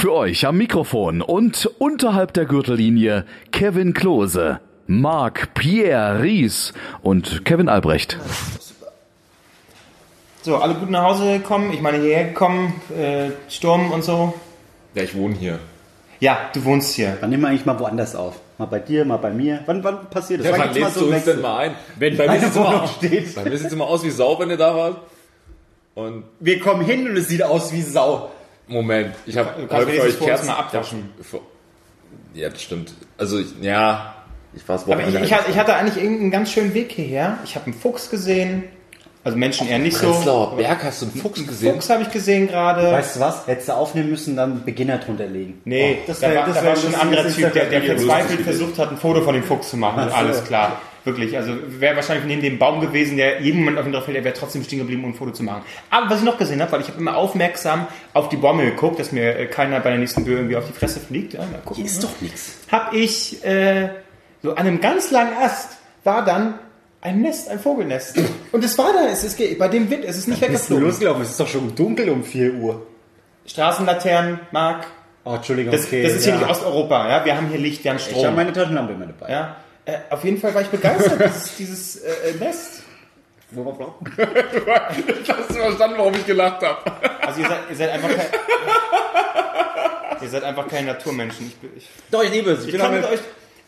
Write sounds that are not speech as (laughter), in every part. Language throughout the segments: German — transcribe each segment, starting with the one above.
Für euch am Mikrofon und unterhalb der Gürtellinie Kevin Klose, Marc Pierre Ries und Kevin Albrecht. So, alle gut nach Hause gekommen. Ich meine, hierher gekommen, äh, Sturm und so. Ja, ich wohne hier. Ja, du wohnst hier. Dann nehmen wir eigentlich mal woanders auf. Mal bei dir, mal bei mir. Wann, wann passiert das? Ja, Wann lädst du uns denn mal ein? Wenn bei mir immer steht. Bei mir sieht es immer aus wie Sau, wenn ihr da wart. Und Wir kommen hin und es sieht aus wie Sau. Moment, ich habe kannst wenigstens vor uns mal abwaschen. Ja, das stimmt. Also, ich, ja, ich war es Aber ich, ich, hatte, ich hatte eigentlich irgendeinen ganz schönen Weg hierher. Ich habe einen Fuchs gesehen. Also Menschen eher nicht so. Prenzlauer Berg hast du einen Fuchs gesehen? Fuchs habe ich gesehen gerade. Weißt du was? Hättest du aufnehmen müssen, dann Beginner drunter legen. Nee, Oh, das da wär- war, das da war schon ein anderer Typ, der, der verzweifelt versucht hat, ein Foto von dem Fuchs zu machen. Ach so. Alles klar. Wirklich. Also wäre wahrscheinlich neben dem Baum gewesen, der jeden Moment auf ihn drauf fällt, der wäre trotzdem stehen geblieben, um ein Foto zu machen. Aber was ich noch gesehen habe, weil ich habe immer aufmerksam auf die Bäume geguckt, dass mir äh, keiner bei der nächsten Böe irgendwie auf die Fresse fliegt. Ja, mal gucken. Hier ist doch nichts. Hab ich äh, so an einem ganz langen Ast war dann ein Nest, ein Vogelnest. (clears throat) Und es war da, es ist bei dem Wind, es ist nicht weggeflogen. losgelaufen? Es ist doch schon dunkel um 4 Uhr. Straßenlaternen, Marc. Oh, Entschuldigung, Das, okay. das ist hier ja. nicht Osteuropa, ja. Wir haben hier Licht, wir haben Ich Strom. habe meine Taschenlampe immer dabei. Ja, äh, auf jeden Fall war ich begeistert, (laughs) dieses, dieses äh, äh, Nest. Worauf? Hast du verstanden, warum ich gelacht habe? Also ihr seid, ihr seid einfach kein, (laughs) ihr seid einfach keine Naturmenschen. Ich, ich, Doch, ich liebe es. ich kann mit euch,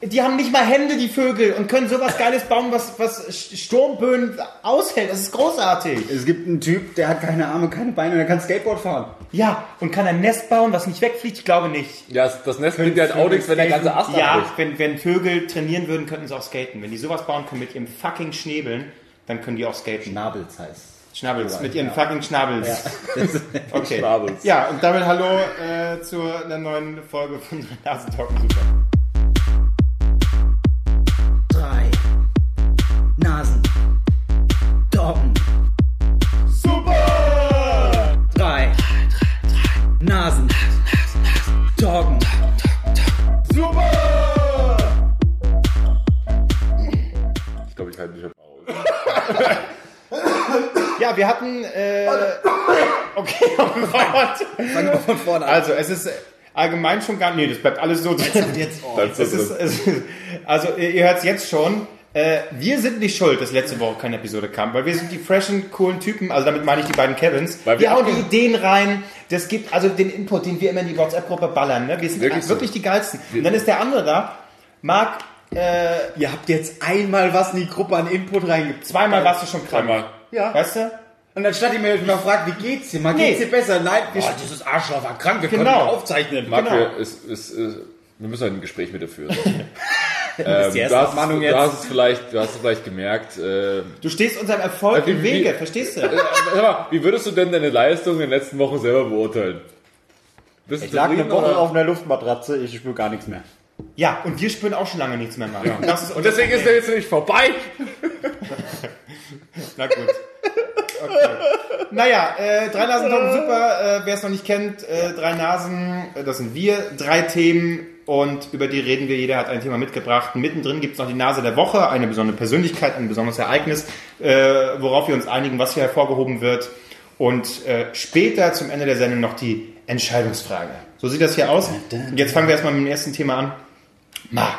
die haben nicht mal Hände, die Vögel, und können sowas Geiles bauen, was, was Sturmböen aushält. Das ist großartig. Es gibt einen Typ, der hat keine Arme, keine Beine und der kann Skateboard fahren. Ja, und kann ein Nest bauen, was nicht wegfliegt? Ich glaube nicht. Ja, das- Nest bringt ja halt auch nichts, wenn der ganze Ast Ja, abbricht. wenn, wenn Vögel trainieren würden, könnten sie auch skaten. Wenn die sowas bauen können mit ihrem fucking Schnäbeln, dann können die auch skaten. Schnabels heißt. Schnabels, mit ihren fucking Schnabels. (laughs) Okay. Schnabels. Ja, und damit hallo äh, zu einer neuen Folge von (laughs) Nasentalken Super. Ich halte mich aus. (laughs) Ja, wir hatten. Äh, okay, oh Gott. Fangen wir von vorne an. Also, es ist allgemein schon gar. Nee, das bleibt alles so drin. Jetzt, oh. Das ist, ist, es ist, also, ihr hört es jetzt schon. Äh, wir sind nicht schuld, dass letzte Woche keine Episode kam, weil wir sind die freshen, coolen Typen, also damit meine ich die beiden Kevins. Weil wir wir hauen die Ideen rein, das gibt also den Input, den wir immer in die WhatsApp-Gruppe ballern. Ne? Wir sind Wirklich wirklich, so. die geilsten. Und dann ist der andere da, Marc, äh, Ihr habt jetzt einmal was in die Gruppe an Input reingebracht. zweimal warst du schon krank. Zweimal. Ja. Weißt du? Und anstatt ihr mir mal fragt, wie geht's dir? Mal Nee. geht's dir besser? Nein, wir oh, dieses Arschloch war krank, wir Genau. können aufzeichnen. Marc, Genau. wir, ist, ist, ist, wir müssen ein Gespräch mit dir führen. (laughs) Das ist ähm, du, hast, Abmahnung du, jetzt. hast es vielleicht, du hast es vielleicht gemerkt. Äh, Du stehst unserem Erfolg Äh, wie- im Wege, wie- verstehst du? äh, sag mal, wie würdest du denn deine Leistung in den letzten Wochen selber beurteilen? Bist Ich lag eine Woche oder? auf einer Luftmatratze, ich spüre gar nichts mehr. Ja, und wir spüren auch schon lange nichts mehr, das ist Und deswegen ist er jetzt nicht vorbei. (laughs) Na gut. Okay. Naja, äh, drei Nasen Talken super. Äh, Wer es noch nicht kennt, äh, drei Nasen, äh, das sind wir. Drei Themen und über die reden wir. Jeder hat ein Thema mitgebracht. Mittendrin gibt es noch die Nase der Woche, eine besondere Persönlichkeit, ein besonderes Ereignis, äh, worauf wir uns einigen, was hier hervorgehoben wird. Und äh, später zum Ende der Sendung noch die Entscheidungsfrage. So sieht das hier aus. Jetzt fangen wir erstmal mit dem ersten Thema an. Marc.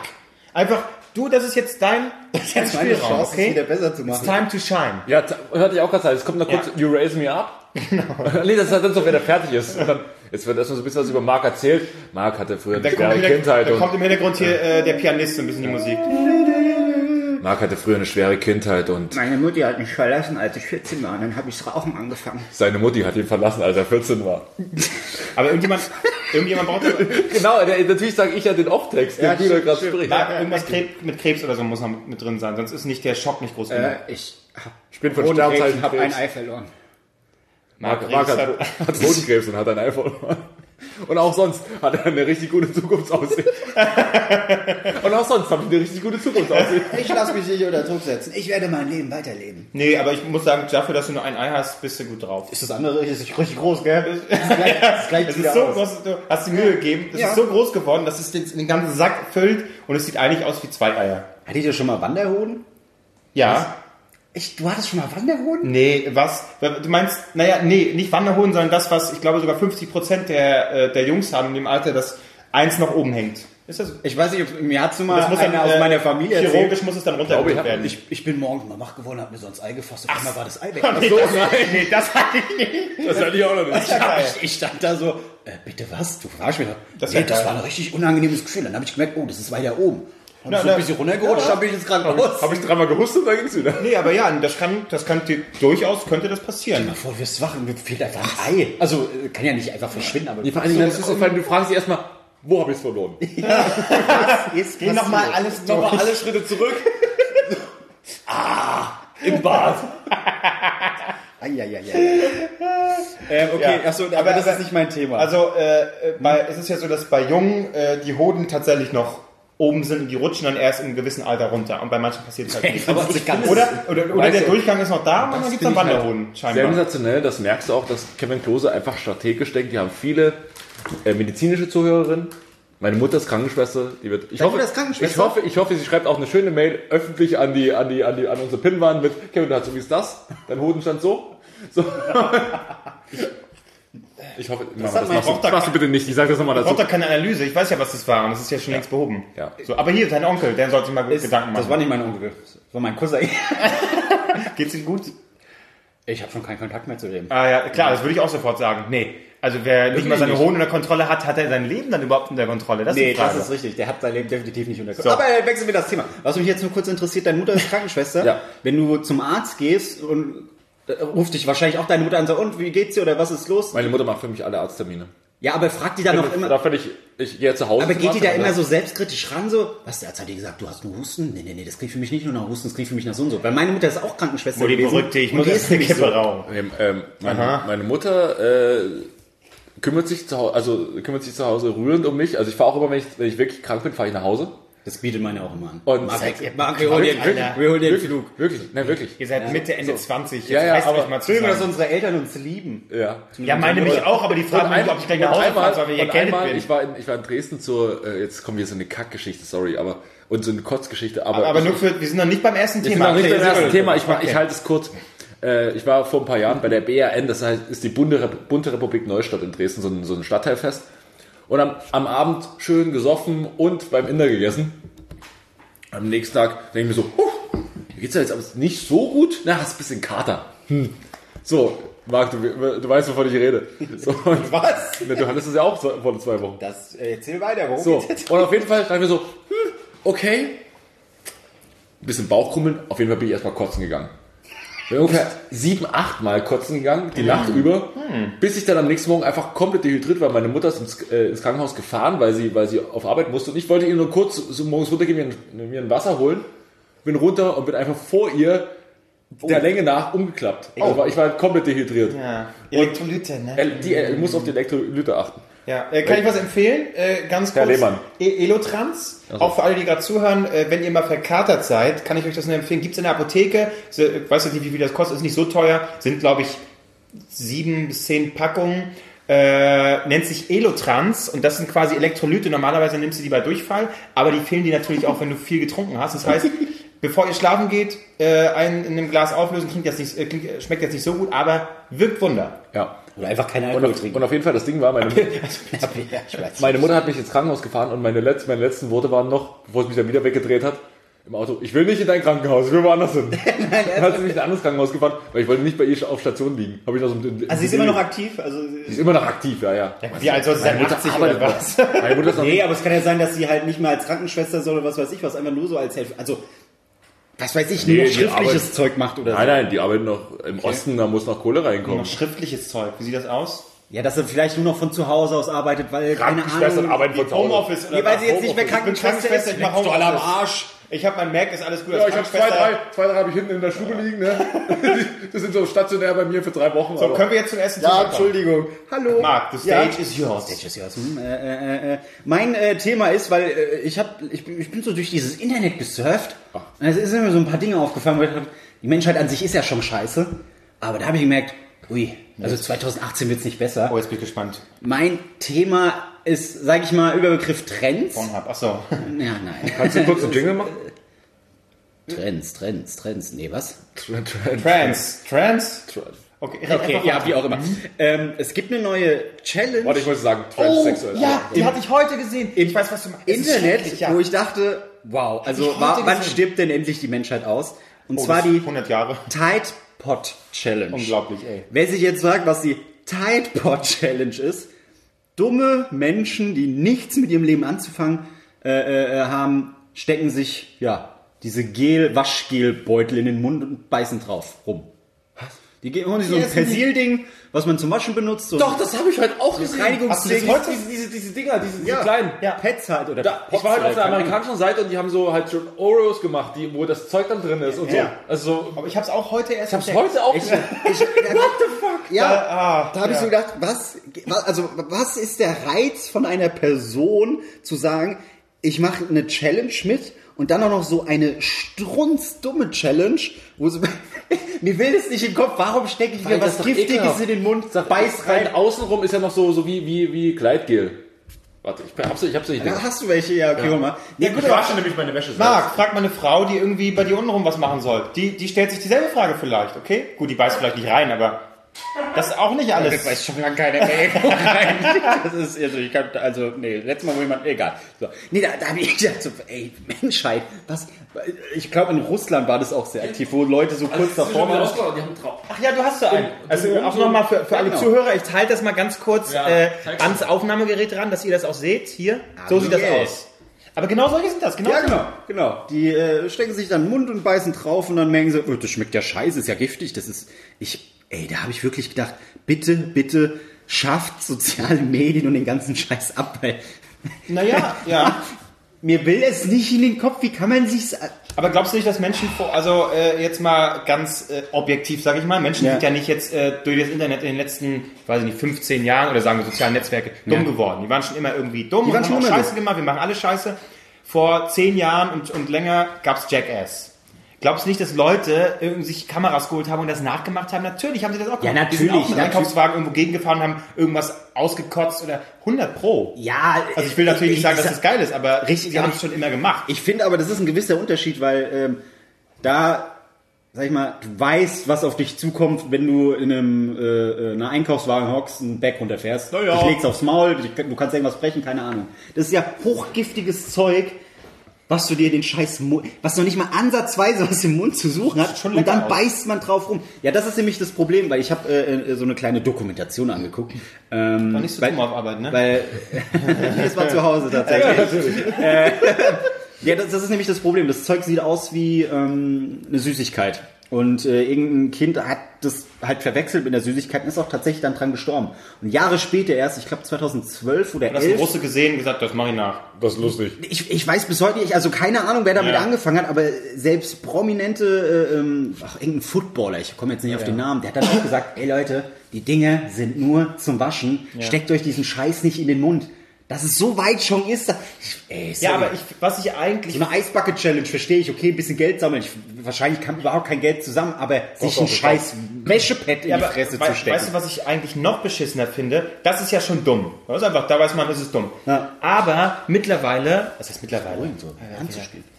Einfach, du, das ist jetzt dein, (laughs) dein Spielraum, okay? wieder besser zu It's machen. time to shine. Ja, t- hörte ich auch gerade Es kommt noch kurz, you raise me up. (laughs) Genau. nee, das ist dann so, wenn er fertig ist. Und dann, jetzt wird erstmal so ein bisschen was über Marc erzählt. Marc hatte früher eine schwere Hintergrund- Kindheit. da Und kommt im Hintergrund hier äh, der Pianist, so ein bisschen die Musik. Marc hatte früher eine schwere Kindheit und Meine Mutti hat mich verlassen, als ich 14 war. Und dann habe ich Rauchen angefangen. seine Mutti hat ihn verlassen, als er 14 war. Aber irgendjemand, (laughs) irgendjemand braucht (laughs) Genau, der, natürlich sage ich ja den Off-Text, den Ja, du da gerade sprichst. da, irgendwas Krebs, mit Krebs oder so muss noch mit drin sein, sonst ist nicht der Schock nicht groß genug. Äh, ich hab Ich bin von Sternzeichen und hab ein. Ei verloren. Marc, Marc hat, hat Hodenkrebs und hat ein iPhone. Und auch sonst hat er eine richtig gute Zukunftsaussicht. (laughs) Und auch sonst habe ich eine richtig gute Zukunftsaussicht. Ich lasse mich nicht unter Druck setzen. Ich werde mein Leben weiterleben. Nee, aber ich muss sagen, dafür, dass du nur ein Ei hast, bist du gut drauf. Ist das andere ist richtig groß, gell? Das gleicht, das gleicht (laughs) Es wieder ist so aus. groß, du hast die Mühe gegeben, es Ja. ist so groß geworden, dass es den, den ganzen Sack füllt und es sieht eigentlich aus wie zwei Eier. Hattet ihr schon mal Wanderhoden? Ja, Ich, du hattest schon mal Wanderhoden? Nee, was? Du meinst, naja, nee, nicht Wanderhoden, sondern das, was ich glaube sogar 50% der, äh, der Jungs haben in dem Alter, dass eins noch oben hängt. Ist das? Ich weiß nicht, ob, mir hat so mal Das muss dann, aus äh, meiner Familie erzählt. Chirurgisch muss es dann runtergeholt ich, werden. Ich, ich bin morgens mal wach geworden, hab mir so ins Ei gefasst und einmal war das Ei weg. (laughs) nee, das, nee, das hatte ich nicht. Das hatte ich auch noch nicht. Ich, hab, ich, stand da so, äh, bitte was? Du verarsch mich doch. Das nee, das war ein richtig unangenehmes Gefühl. Dann habe ich gemerkt, oh, das ist weiter oben. Und Na, so na, ein bisschen runtergerutscht, dann bin ich ins Krankenhaus. Habe ich dreimal gehustet und dann ging's wieder. Nee, aber ja, das kann, das könnte durchaus, könnte das passieren. Mal vor, du wirst wach und mir fehlt einfach ein Ei. Also äh, kann ja nicht einfach verschwinden, aber Vor Dingen, das ist so, vor allem, du fragst dich erstmal, wo habe ich es verloren? jetzt (laughs) Geh nochmal alles durch. Nochmal alle Schritte zurück. (laughs) ah, im Bad. (laughs) Eieieiei. ähm, okay, Ja. achso, aber, Aber- das aber- ist nicht mein Thema. Also äh, äh, bei, es ist ja so, dass bei Jungen äh, die Hoden tatsächlich noch oben sind und die rutschen dann erst in einem gewissen Alter runter. Und bei manchen passiert es halt (laughs) nicht. Aber das ist ganz- Oder, oder, oder der du, Durchgang ist noch da und dann gibt es dann finde ich Wanderhoden, halt scheinbar. Sensationell, das merkst du auch, dass Kevin Klose einfach strategisch denkt. Die haben viele äh, medizinische Zuhörerinnen. Meine Mutter ist Krankenschwester, die wird. Ich Deine hoffe, ist Krankenschwester? Ich hoffe, ich hoffe, sie schreibt auch eine schöne Mail öffentlich an die, an die, an die, an unsere Pinnwand mit Kevin, du hast so wie ist das? Dein Hodenstand so? So. (laughs) (laughs) Ich hoffe, das mein machst, du, Tochter- machst du bitte nicht. Ich sage das nochmal Ich dazu. brauche da keine Analyse, ich weiß ja, was das war und das ist ja schon längst behoben. Ja. So, aber hier, dein Onkel, der sollte sich mal Ist- Gedanken machen. Das war nicht mein Onkel, das war mein Cousin. (laughs) Geht's ihm gut? Ich habe schon keinen Kontakt mehr zu dem. Ah ja, klar, das würde ich auch sofort sagen. Nee, also wer nicht mal seine. Hoden unter Kontrolle hat, hat er sein Leben dann überhaupt unter Kontrolle? Das ist Nee, Frage. das ist richtig. Der hat sein Leben definitiv nicht unter So. Aber wechseln wir das Thema. Was mich jetzt nur kurz interessiert, deine Mutter ist (laughs) Krankenschwester. Ja. Wenn du zum Arzt gehst und ruft dich wahrscheinlich auch deine Mutter an und sagt, und wie geht's dir oder was ist los? Meine Mutter macht für mich alle Arzttermine. Ja, aber fragt die dann noch immer. Da finde ich, ich gehe zu Hause. Aber geht die da immer so selbstkritisch ran, so? Was, der Arzt hat dir gesagt, du hast nur Husten? Nee, nee, nee, das klingt für mich nicht nur nach Husten, das klingt für mich nach so und so. Weil meine Mutter ist auch Krankenschwester Mutti gewesen. Verrückte, ich muss die jetzt ist eine Kippe so. rauchen. Ähm, ähm, meine, Aha. meine Mutter äh, kümmert sich zu Hause, also kümmert sich zu Hause rührend um mich. Also ich fahre auch immer, wenn ich, wenn ich wirklich krank bin, fahre ich nach Hause. Das bietet meine auch immer an. Und Marc, seid ihr Marc, wir holen den, Alter. wir holen den wirklich, Flug. wirklich, nein, wirklich. Ihr seid Mitte, Ende 20. Jetzt Ja, ja, reißt aber mal Entschuldigung, dass unsere Eltern uns lieben. Ja. Ja, meine mich auch, aber die fragen mich, ob ich gleich nach Hause fahre, weil ich und erkältet einmal bin. ich war in, ich war in Dresden zur, äh, jetzt kommt hier so eine Kackgeschichte, sorry, aber und so eine Kotzgeschichte, aber, aber ich, nur für, wir sind noch nicht beim ersten ich bin Thema. noch nicht beim ersten. Thema, ich, ich halte es kurz. Äh, ich war vor ein paar Jahren bei der BRN, das heißt, ist die Bunte, Bunte Republik Neustadt in Dresden, so ein, so ein Stadtteilfest. Und am, am Abend schön gesoffen und beim Inder gegessen. Am nächsten Tag denke ich mir so, huh, mir geht's ja jetzt aber nicht so gut. Na, hast ein bisschen Kater. Hm. So, Marc, du, du weißt, wovon ich rede. So, und Was? (laughs) Du hattest es ja auch vor zwei Wochen. Das, äh, erzähl weiter, worum So, und auf jeden Fall dachte ich mir so, hm, okay. Ein bisschen Bauchkrummeln, auf jeden Fall bin ich erstmal kotzen gegangen. Bin ungefähr sieben, acht Mal kotzen gegangen, die Nacht über, bis ich dann am nächsten Morgen einfach komplett dehydriert war. Meine Mutter ist ins, äh, ins Krankenhaus gefahren, weil sie, weil sie auf Arbeit musste. Und ich wollte ihr nur kurz so morgens runtergehen, mir ein, mir ein Wasser holen. Bin runter und bin einfach vor ihr der Länge nach umgeklappt. Also war, ich war komplett dehydriert. Ja. Elektrolyte, ne? El- Die, äh, muss auf die Elektrolyte achten. Ja, äh, kann ich was empfehlen? Äh, ganz Herr kurz. Lehmann. E Elotrans, auch für alle, die gerade zuhören, äh, wenn ihr mal verkatert seid, kann ich euch das nur empfehlen. Gibt's in der Apotheke, so, ich weiß jetzt nicht, wie viel das kostet, ist nicht so teuer, sind glaube ich sieben bis zehn Packungen. Äh, nennt sich Elotrans und das sind quasi Elektrolyte. Normalerweise nimmst du die bei Durchfall, aber die fehlen dir natürlich auch, wenn du viel getrunken hast. Das heißt, (laughs) bevor ihr schlafen geht, äh, einen in einem Glas auflösen, klingt jetzt nicht, äh, klingt, äh, schmeckt jetzt nicht so gut, aber wirkt Wunder. Ja. Oder einfach keine Und Alkohol auf, trinken. und auf jeden Fall, das Ding war, meine, (laughs) (laughs) ja, weiß. Meine Mutter hat mich ins Krankenhaus gefahren und meine, letz, meine letzten Worte waren noch, bevor sie mich dann wieder weggedreht hat, im Auto, ich will nicht in dein Krankenhaus, ich will woanders hin. (laughs) dann hat sie mich in ein anderes Krankenhaus gefahren, weil ich wollte nicht bei ihr auf Station liegen. Hab ich noch so ein- Also sie ist immer noch aktiv. Also, Sie ist immer noch aktiv, ja, ja. Wie alt soll sie sein? 80 oder was? noch. Meine Mutter ist noch nee, aber es kann ja sein, dass sie halt nicht mal als Krankenschwester soll oder was weiß ich was, einfach nur so als Helfer. Also, was weiß ich, nur Nee, noch die schriftliches arbeitet- Zeug macht oder Nein, so. nein, die arbeiten noch im Osten, da muss noch Kohle reinkommen. Noch schriftliches Zeug. Wie sieht das aus? Ja, dass sie vielleicht nur noch von zu Hause aus arbeitet, weil keine Ahnung. arbeiten von zu Hause. Homeoffice Nee, weil sie jetzt nicht mehr Ich bin Krankenschwester Krankenschwester, ist. ich mach Leck doch alle am Homeoffice. Arsch. Ich habe mein Mac, ist alles gut. Ja, ich habe zwei, drei, zwei, drei habe ich hinten in der Stube liegen, ne? (laughs) Die sind so stationär bei mir für drei Wochen. So, aber- können wir jetzt zum ersten Ja, Thema kommen? Entschuldigung. Hallo. Marc, the stage is yours. Stage is yours. Hm, äh, äh, äh, mein äh, Thema ist, weil äh, ich, hab, ich, bin- ich bin so durch dieses Internet gesurft. Und es ist mir so ein paar Dinge aufgefallen, wo ich dachte, die Menschheit an sich ist ja schon scheiße. Aber da habe ich gemerkt, ui, also 2018 wird's nicht besser. Oh, jetzt bin ich gespannt. Mein Thema ist, sage ich mal, Überbegriff Trends. Pornhub, achso. Ja, nein. Kannst du kurz einen Jingle machen? Trends, Trends, Trends. Nee, was? Trans. Trans? Okay, Okay, ja, wie auch immer. Ähm, es gibt eine neue Challenge. Warte, ich wollte sagen, Oh, transsexuell. ja, die hatte ich heute gesehen. Ich weiß, was du meinst. Internet, ja. wo ich dachte, wow, also ich wa- heute wann stirbt denn endlich die Menschheit aus? Und Oh, zwar die 100 Jahre. Tide Pod Challenge. Unglaublich, ey. Wer sich jetzt fragt, was die Tide Pod Challenge ist, dumme Menschen, die nichts mit ihrem Leben anzufangen äh, äh, äh, haben, stecken sich ja diese Gel Waschgelbeutel in den Mund und beißen drauf rum. Die gehen holen sich so ein Persilding, was man zum Waschen benutzt. So Doch, das habe ich heute auch gesehen. Reinigungsding. Heute? Diese, diese, diese Dinger, diese, diese ja, kleinen. ja, Pets halt oder Da, ich war heute auf der amerikanischen Seite und die haben so halt schon Oreos gemacht, die, wo das Zeug dann drin ist und Ja. so. Also, Aber ich hab's auch heute erst ich hab's heute auch Ich, gesehen. ich, (laughs) What the fuck? Ja, Da- ah, da habe ich so gedacht, was, was, also was ist der Reiz von einer Person zu sagen, ich mache eine Challenge mit und dann auch noch so eine strunzdumme Challenge, wo so, (laughs) mir will es nicht im Kopf, warum stecke ich mir das was Giftiges in den Mund, Sag, beiß rein. Außenrum ist ja noch so, so wie, wie, wie Gleitgel. Warte, ich hab's, ich hab's nicht. Da hast du welche, ja, okay, hol mal. Nee, gut, Ich wasche nämlich meine Wäsche selbst. Marc, frag mal eine Frau, die irgendwie bei dir untenrum was machen soll. Die, die stellt sich dieselbe Frage vielleicht, okay? Gut, die beißt vielleicht nicht rein, aber das ist auch nicht alles. Das weiß schon lange keiner mehr. (laughs) das ist, also, ich kann, also, nee, letztes Mal, wo jemand, egal. So. Nee, da, da habe ich gedacht, so, ey, Menschheit, was, ich glaube, in Russland war das auch sehr aktiv, wo Leute so kurz davor waren. Die haben drauf. Ach ja, du hast so einen. Also auch nochmal für, für alle Genau. Zuhörer, ich teile das mal ganz kurz Ja, äh, ans Aufnahmegerät ran, dass ihr das auch seht. Hier, so sieht das yeah. aus. Aber genau solche sind das, genau. Ja, genau, genau. Die äh, stecken sich dann Mund und beißen drauf und dann merken sie, oh, das schmeckt ja scheiße, ist ja giftig, das ist, ich, ey, da habe ich wirklich gedacht, bitte, bitte, schafft soziale Medien und den ganzen Scheiß ab, weil Naja, (laughs) ja. mir will es nicht in den Kopf, wie kann man sich's, Aber glaubst du nicht, dass Menschen, vor, also äh, jetzt mal ganz äh, objektiv, sage ich mal, Menschen Ja. sind ja nicht jetzt äh, durch das Internet in den letzten, weiß ich nicht, 15 Jahren oder sagen wir sozialen Netzwerke dumm geworden. Die waren schon immer irgendwie dumm Die und waren haben schon auch immer Scheiße gemacht. Wir machen alle Scheiße. Vor 10 Jahren und, und länger gab's Jackass. Glaubst du nicht, dass Leute sich Kameras geholt haben und das nachgemacht haben? Natürlich haben sie das auch gemacht. Die sind natürlich, auch mit natürlich. Einkaufswagen irgendwo gegengefahren und haben irgendwas ausgekotzt oder 100 pro. ja, Also ich will natürlich nicht sagen, dass das geil ist, aber Richtig, sie aber haben es schon immer gemacht. Ich finde aber, das ist ein gewisser Unterschied, weil ähm, da, sag ich mal, du weißt, was auf dich zukommt, wenn du in einem äh, äh, einer Einkaufswagen hockst, einen Berg runterfährst. Na ja. Dich legst aufs Maul, du kannst irgendwas brechen, keine Ahnung. Das ist ja hochgiftiges Zeug, was du dir den scheiß Mund, was noch nicht mal ansatzweise was im Mund zu suchen hat schon und dann aus. beißt man drauf rum. Ja, das ist nämlich das Problem, weil ich habe äh, äh, so eine kleine Dokumentation angeguckt. Ähm, War nicht so weil, dumm auf Arbeit, ne? Weil (laughs) es war zu Hause tatsächlich. (laughs) Äh, (laughs) ja, das, das ist nämlich das Problem. Das Zeug sieht aus wie ähm, eine Süßigkeit. Und äh, irgendein Kind hat das halt verwechselt mit der Süßigkeit und ist auch tatsächlich dann dran gestorben. Und Jahre später erst, ich glaube 2012 oder einen 11, Russe gesehen und gesagt, das mache ich nach. Das ist lustig. ich, ich weiß bis heute nicht, also keine Ahnung, wer damit Ja. angefangen hat, aber selbst prominente, äh, ähm, ach, irgendein Footballer, ich komme jetzt nicht auf den Namen, der hat dann auch gesagt, ey Leute, die Dinge sind nur zum Waschen, steckt euch diesen Scheiß nicht in den Mund. Dass es so weit schon ist, da, ich, ey, sorry. Ja, aber ich, was ich eigentlich. So eine Eisbucket-Challenge verstehe ich, okay, ein bisschen Geld sammeln. Ich, wahrscheinlich kam überhaupt kein Geld zusammen, aber sich doch, ein doch. scheiß Wäschepad in Ja, die aber Fresse wei- zu stecken. Weißt du, was ich eigentlich noch beschissener finde? Das ist ja schon dumm. Das ist einfach, da weiß man, das ist dumm. Ja. Aber mittlerweile, was heißt mittlerweile?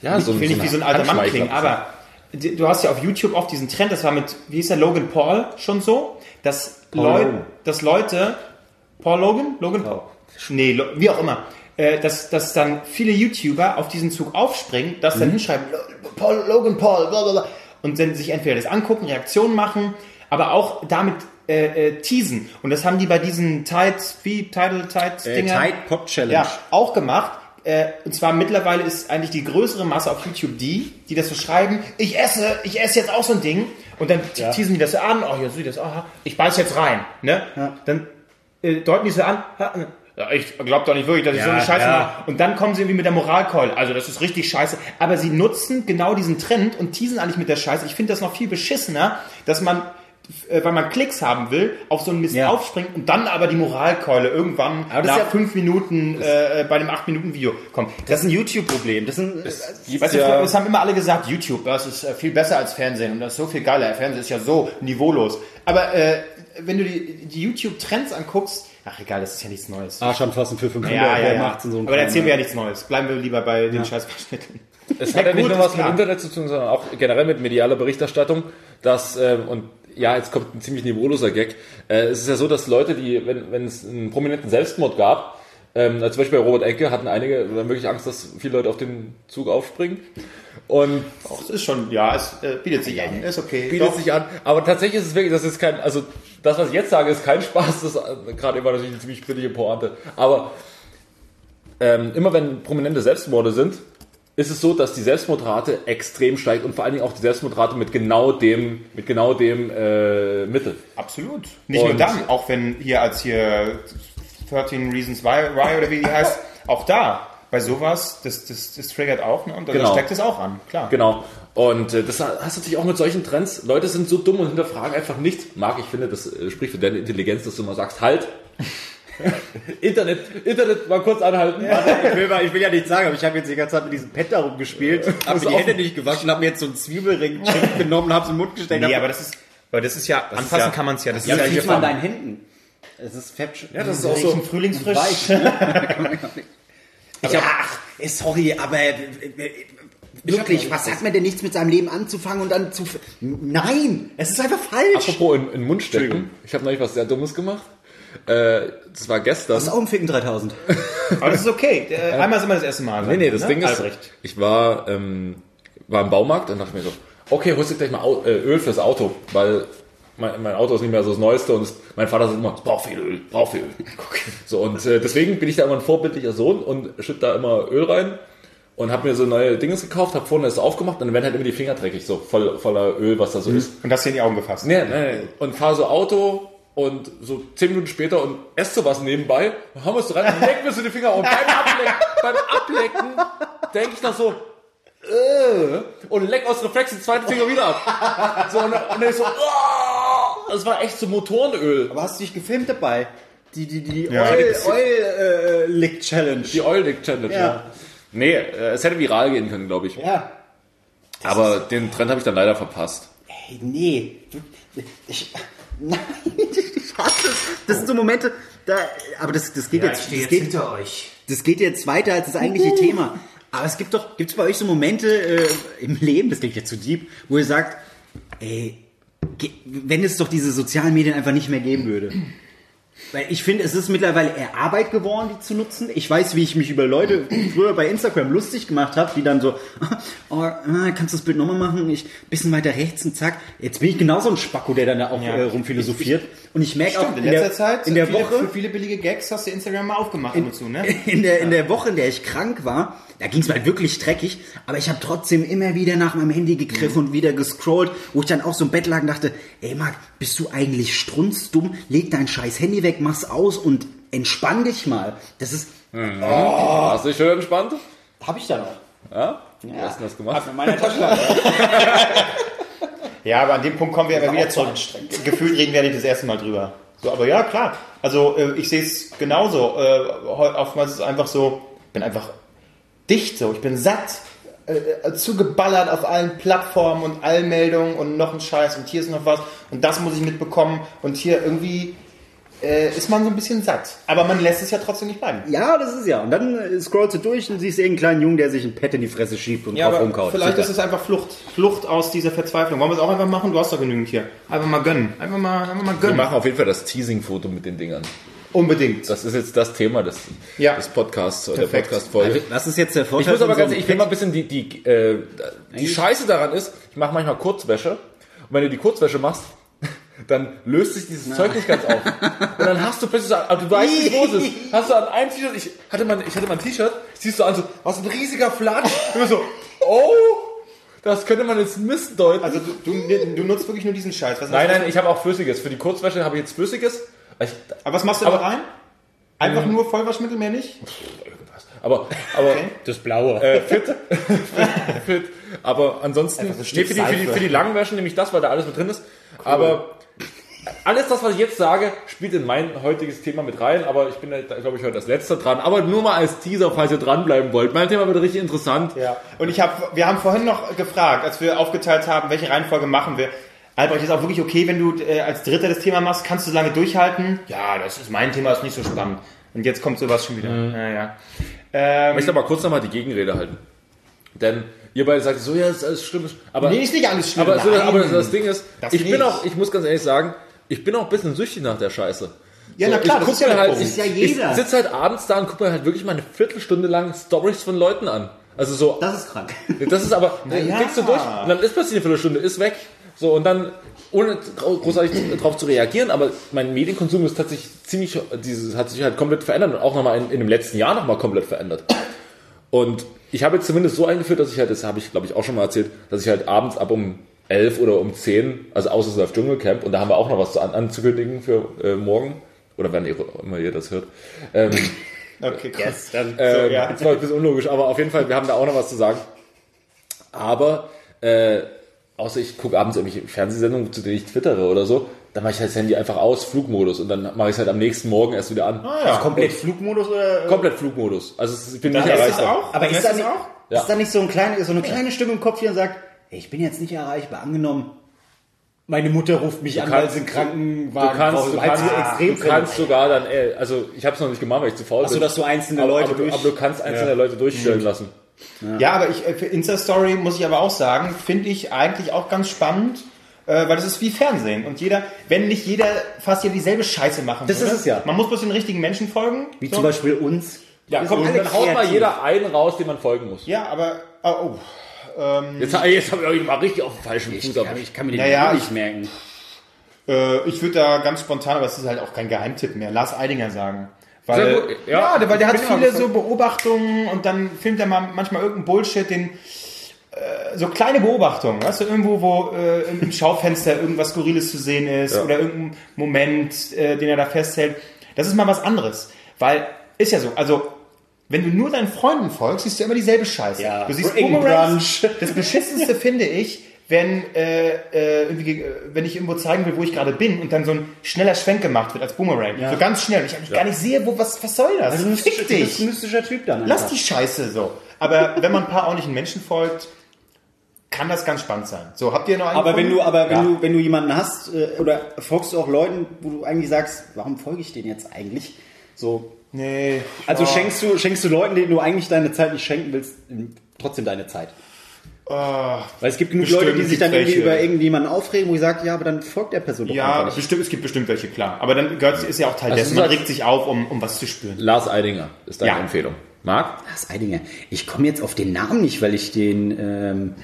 Ja, ich will nicht wie so ein alter Mann klingen, aber du hast ja auf YouTube oft diesen Trend, das war mit, wie hieß der, Logan Paul schon so, dass, Leu Logan. dass Leute, Paul Logan? Logan Paul? Nee, wie auch immer. Äh, dass, dass dann viele YouTuber auf diesen Zug aufspringen, das Mhm. dann hinschreiben, Paul, Logan Paul, bla bla bla, und dann sich entweder das angucken, Reaktionen machen, aber auch damit äh, äh, teasen. Und das haben die bei diesen Tides, wie Tidal Tides äh, Dinger. Tide Pop Challenge. Ja, auch gemacht. Äh, und zwar mittlerweile ist eigentlich die größere Masse auf YouTube die, die das so schreiben, ich esse, ich esse jetzt auch so ein Ding. Und dann teasen die das so an, oh, hier sieht das, aha, ich beiß jetzt rein. Ne? Dann äh, deuten die so an, ha, ja, ich glaube doch nicht wirklich, dass ich so eine Scheiße ja. mache. Und dann kommen sie irgendwie mit der Moralkeule. Also das ist richtig scheiße. Aber sie nutzen genau diesen Trend und teasen eigentlich mit der Scheiße. Ich finde das noch viel beschissener, dass man, äh, weil man Klicks haben will, auf so einen Mist Ja. aufspringt und dann aber die Moralkeule irgendwann Aber das nach ist ja- fünf Minuten äh, bei dem acht Minuten Video kommt. Das ist ein YouTube-Problem. Das ist ein, Weißt du, ja- es haben immer alle gesagt, YouTube, das ist äh, viel besser als Fernsehen und das ist so viel geiler. Fernsehen ist ja so niveaulos. Aber äh, wenn du die, die YouTube-Trends anguckst, ach egal, das ist ja nichts Neues. Arsch anfassen für 500, ja, ja, ja. macht's und so Aber da erzählen wir ja. ja nichts Neues. Bleiben wir lieber bei den scheiß Verschnitten. es hat ja, gut, nicht nur was mit. Internet zu tun, sondern auch generell mit medialer Berichterstattung, dass, ähm, und ja, jetzt kommt ein ziemlich niveauloser Gag. Äh, es ist ja so, dass Leute, die, wenn, wenn es einen prominenten Selbstmord gab, ähm, zum Beispiel bei Robert Enke, hatten einige dann wirklich Angst, dass viele Leute auf den Zug aufspringen. Und Das ist schon, ja, es äh, bietet sich an. Ist okay. bietet Doch. sich an. Aber tatsächlich ist es wirklich, das ist kein, also das, was ich jetzt sage, ist kein Spaß. Das ist gerade immer natürlich eine ziemlich billige Pointe. Aber ähm, immer wenn prominente Selbstmorde sind, ist es so, dass die Selbstmordrate extrem steigt und vor allen Dingen auch die Selbstmordrate mit genau dem, mit genau dem äh, Mittel. Absolut. Nicht nur Und- dann, auch wenn hier als hier 13 Reasons Why, why oder wie die (laughs) heißt, auch da, bei sowas, das, das, das triggert auch, ne? Und da Genau. steckt es auch an, klar. Genau. Und äh, das hast du natürlich auch mit solchen Trends. Leute sind so dumm und hinterfragen einfach nichts. Marc, ich finde, das äh, spricht für deine Intelligenz, dass du mal sagst, halt. (laughs) Internet, Internet, mal kurz anhalten. Ich will, mal, ich will ja nicht sagen, aber ich habe jetzt die ganze Zeit mit diesem Pet da rumgespielt, habe die Hände nicht gewaschen, habe mir jetzt so einen Zwiebelring (laughs) genommen, habe es im Mund gesteckt. Nee, aber das ist, aber das ist ja, ist anfassen ja- kann man es ja. Das ja, ist das ja an deinen Händen. Es ist fett. Ja, das ist auch so. Riechen frühlingsfrisch. Weich. (laughs) Ich hab, ach, sorry, aber äh, wirklich, was hat man denn nichts mit seinem Leben anzufangen und dann zu... Nein, es ist einfach falsch. Apropos in, in den Mund stecken. Ich habe neulich was sehr Dummes gemacht. Äh, das war gestern. Das Augenficken 3000. (laughs) Aber das ist okay. Einmal sind wir das erste Mal. Nee, nee, das ne? Ding ist, Albrecht. ich war, ähm, war im Baumarkt und dachte mir so, okay, holst du gleich mal äh, Öl fürs Auto, weil mein, mein Auto ist nicht mehr so das Neueste und es, mein Vater sagt immer, es braucht viel Öl, braucht viel Öl. (laughs) So, und äh, deswegen bin ich da immer ein vorbildlicher Sohn und schütt da immer Öl rein und habe mir so neue Dinges gekauft, habe vorne das aufgemacht und dann werden halt immer die Finger dreckig, so voll, voller Öl, was da so ist. Und das hier in die Augen gefasst. Nee, nee, nee. Und fahr so Auto und so zehn Minuten später und esse sowas nebenbei, dann haben wir es rein und lecken wir so die Finger und beim Ablecken, beim Ablecken denke ich noch so, äh, und leck aus Reflex den zweiten Finger wieder ab. So, und, dann- und dann ich so, oh, das war echt so Motorenöl. Aber hast du dich gefilmt dabei? Die, die, die Ja, Oil, Oil äh, Lick Challenge. Die Oil Lick Challenge, ja. Ja. Nee, äh, es hätte viral gehen können, glaube ich. Ja. Aber den Trend habe ich dann leider verpasst. Hey, nee. Ich, (laughs) nein, ich hasse es. Das sind so Momente, da, aber das, das geht jetzt, das geht, hinter euch. das geht jetzt weiter als das eigentliche Thema. Aber es gibt doch, gibt es bei euch so Momente äh, im Leben, das klingt jetzt zu deep, wo ihr sagt, ey, wenn es doch diese sozialen Medien einfach nicht mehr geben würde. Weil ich finde, es ist mittlerweile eher Arbeit geworden, die zu nutzen. Ich weiß, wie ich mich über Leute früher bei Instagram lustig gemacht habe, die dann so, (laughs) oh, ah, kannst du das Bild nochmal machen? Ich bisschen weiter rechts und zack. Jetzt bin ich genauso ein Spacko, der dann da auch Ja. äh, rumphilosophiert. Und ich merke auch Stimmt, in letzter Zeit, in der viele, Woche, für viele billige Gags hast du Instagram mal aufgemacht und zu, ne? (laughs) in der, in der Woche, in der ich krank war, da ging es mir halt wirklich dreckig, aber ich habe trotzdem immer wieder nach meinem Handy gegriffen und wieder gescrollt, wo ich dann auch so im Bett lag und dachte, ey Marc, bist du eigentlich strunzdumm? Leg dein scheiß Handy weg, mach's aus und entspann dich mal. Das ist, Hast du dich schön entspannt? hab ich da noch. Ja? Wie hast du das gemacht? In meiner Tasche. (laughs) Ja, aber an dem Punkt kommen wir aber wieder zurück. Gefühlt reden wir nicht das erste Mal drüber. So, aber ja, klar. Also äh, ich sehe es genauso. Äh, oftmals ist es einfach so, ich bin einfach dicht so, ich bin satt. Äh, äh, zugeballert auf allen Plattformen und allen Meldungen und noch ein Scheiß und hier ist noch was und das muss ich mitbekommen und hier irgendwie äh, ist man so ein bisschen satt. Aber man lässt es ja trotzdem nicht bleiben. Ja, das ist ja. Und dann äh, scrollst du durch und siehst irgendeinen kleinen Jungen, der sich ein Pet in die Fresse schiebt und Ja, drauf rumkaut. vielleicht ist es einfach Flucht. Flucht aus dieser Verzweiflung. Wollen wir es auch einfach machen? Du hast doch genügend hier. Einfach mal gönnen. Einfach mal, einfach mal Wir gönnen. machen auf jeden Fall das Teasing-Foto mit den Dingern. Unbedingt. Das ist jetzt das Thema des, Ja. des Podcasts oder der Perfekt. Podcast-Folge. Was ist jetzt der Ich Vorteil? muss aber ganz ehrlich, ich will mal ein bisschen die, die, äh, die Scheiße daran ist, ich mache manchmal Kurzwäsche und wenn du die Kurzwäsche machst, dann löst sich dieses Zeug nicht ganz auf. Und dann hast du plötzlich so, aber du weißt nicht, wo es ist. Hast du an einem T-Shirt, ich hatte mal, ich hatte mal ein T-Shirt, siehst du an so, was ein riesiger Flatsch. Und immer so, oh, das könnte man jetzt missdeuten. Also du, du, du nutzt wirklich nur diesen Scheiß. Was nein, nein, ich habe auch Flüssiges. Für die Kurzwäsche habe ich jetzt Flüssiges. Ich, Aber was machst du da Aber- rein? Einfach nur Vollwaschmittel, mehr nicht? aber, aber, Das Blaue. äh, fit, fit. Aber ansonsten, nee, für, die, für, die, für die langen Wäschen nehme ich das, weil da alles mit drin ist. Aber alles das, was ich jetzt sage, spielt in mein heutiges Thema mit rein. Aber ich bin, glaube ich, heute das letzte dran. Aber nur mal als Teaser, falls ihr dranbleiben wollt. Mein Thema wird richtig interessant. Ja. Und ich habe, wir haben vorhin noch gefragt, als wir aufgeteilt haben, welche Reihenfolge machen wir. Albrecht, ist auch wirklich okay, wenn du äh, als Dritter das Thema machst, kannst du lange durchhalten? Ja, das ist mein Thema, ist nicht so spannend. Und jetzt kommt sowas schon wieder. Ja, ja. Ich Ähm, möchte aber kurz nochmal die Gegenrede halten. Denn ihr beide sagt so, ja, das ist alles schlimm. Aber, Nee, ist nicht alles schlimm. aber, so, aber das Ding ist, Das ich bin nicht. auch, ich muss ganz ehrlich sagen, ich bin auch ein bisschen süchtig nach der Scheiße. Ja, na klar, ich das ist ja halt, Punkt. ich, Ist ja jeder. ich sitze halt abends da und gucke mir halt wirklich mal eine Viertelstunde lang Stories von Leuten an. Also so, Das ist krank. das ist aber, (laughs) ja. klickst du durch und dann ist plötzlich eine Viertelstunde, ist weg. So, und dann, ohne großartig darauf zu reagieren, aber mein Medienkonsum ist tatsächlich ziemlich, dieses, hat sich halt komplett verändert und auch nochmal in, in dem letzten Jahr nochmal komplett verändert. Und ich habe jetzt zumindest so eingeführt, dass ich halt, das habe ich glaube ich auch schon mal erzählt, dass ich halt abends ab um 11 oder um 10, also außer es läuft Dschungelcamp, und da haben wir auch noch was zu an, anzukündigen für äh, morgen, oder wenn ihr immer ihr das hört. Ähm, (laughs) Okay, krass. dann. ähm, ja. Das war ein bisschen unlogisch, aber auf jeden Fall, wir haben da auch noch was zu sagen. Aber, äh, außer ich gucke abends irgendwelche Fernsehsendungen, zu denen ich twittere oder so, dann mache ich halt das Handy einfach aus, Flugmodus, und dann mache ich es halt am nächsten Morgen erst wieder an. Ah, ja. Komplett Flugmodus oder? Komplett Flugmodus. Also ich bin Dann nicht erreichbar. auch? Aber ist da es nicht, auch? Ja. ist da nicht so, ein kleine, so eine kleine Stimme im Kopf, die dann sagt, ich bin jetzt nicht erreichbar, angenommen, meine Mutter ruft mich an, weil kannst- sie einen Du Krankenwagen kannst, braucht, du weil sie kannst, extrem du kannst sogar dann, äh, also ich habe es noch nicht gemacht, weil ich zu faul Achso, bin. dass du einzelne aber, Leute aber, du- durch... aber du kannst einzelne Leute durchstellen lassen. Ja, aber ich, äh, für Insta-Story muss ich aber auch sagen, finde ich eigentlich auch ganz spannend, äh, weil das ist wie Fernsehen. Und jeder, wenn nicht jeder fast jeder dieselbe Scheiße machen Das würde. ist es ja. Man muss bloß den richtigen Menschen folgen. Wie so. zum Beispiel uns. Ja, komm, dann haut mal jeder einen raus, dem man folgen muss. Ja, aber, oh, oh. Ähm, Jetzt, jetzt habe ich euch mal richtig auf den falschen Fuß Ich ich kann mir den Naja, nicht ich- merken. Äh, ich würde da ganz spontan, aber es ist halt auch kein Geheimtipp mehr, Lars Eidinger sagen. Sehr Weil, gut, ja. ja, der- weil der hat viele so Beobachtungen und dann filmt er mal manchmal irgendeinen Bullshit, den äh, so kleine Beobachtungen, weißt du, irgendwo, wo äh, im Schaufenster irgendwas Skurriles zu sehen ist oder irgendein Moment, äh, den er da festhält. Das ist mal was anderes. Weil, ist ja so, also wenn du nur deinen Freunden folgst, siehst du immer dieselbe Scheiße. Ja. Du siehst Boomerangs. Das beschissenste (laughs) finde ich, wenn, äh, äh, äh, wenn ich irgendwo zeigen will, wo ich gerade bin und dann so ein schneller Schwenk gemacht wird als Boomerang. So ganz schnell. Und ich eigentlich gar nicht sehe, wo, was, was soll das? Also, du Fick bist ein dich! mystischer Typ dann. Lass einfach. die Scheiße so. Aber wenn man ein paar ordentlichen Menschen folgt, kann das ganz spannend sein. So, habt ihr noch einen Aber wenn du, aber wenn Ja. du, wenn du jemanden hast, äh, oder folgst du auch Leuten, wo du eigentlich sagst, warum folge ich denen jetzt eigentlich? So. Nee. Also Oh. schenkst du, schenkst du Leuten, denen du eigentlich deine Zeit nicht schenken willst, trotzdem deine Zeit. Oh, Weil es gibt genug Leute, die sich dann irgendwie welche. über irgendjemanden aufregen, wo ich sage, ja, aber dann folgt der Person doch ja, einfach nicht. bestimmt, es gibt bestimmt welche, klar. Aber dann gehört, ist ja auch Teil Also dessen. Man sagst- regt sich auf, um, um was zu spüren. Lars Eidinger ist deine Ja. Empfehlung. Marc? Das Eidinger. Ich komme jetzt auf den Namen nicht, weil ich den, ähm, äh, äh, äh,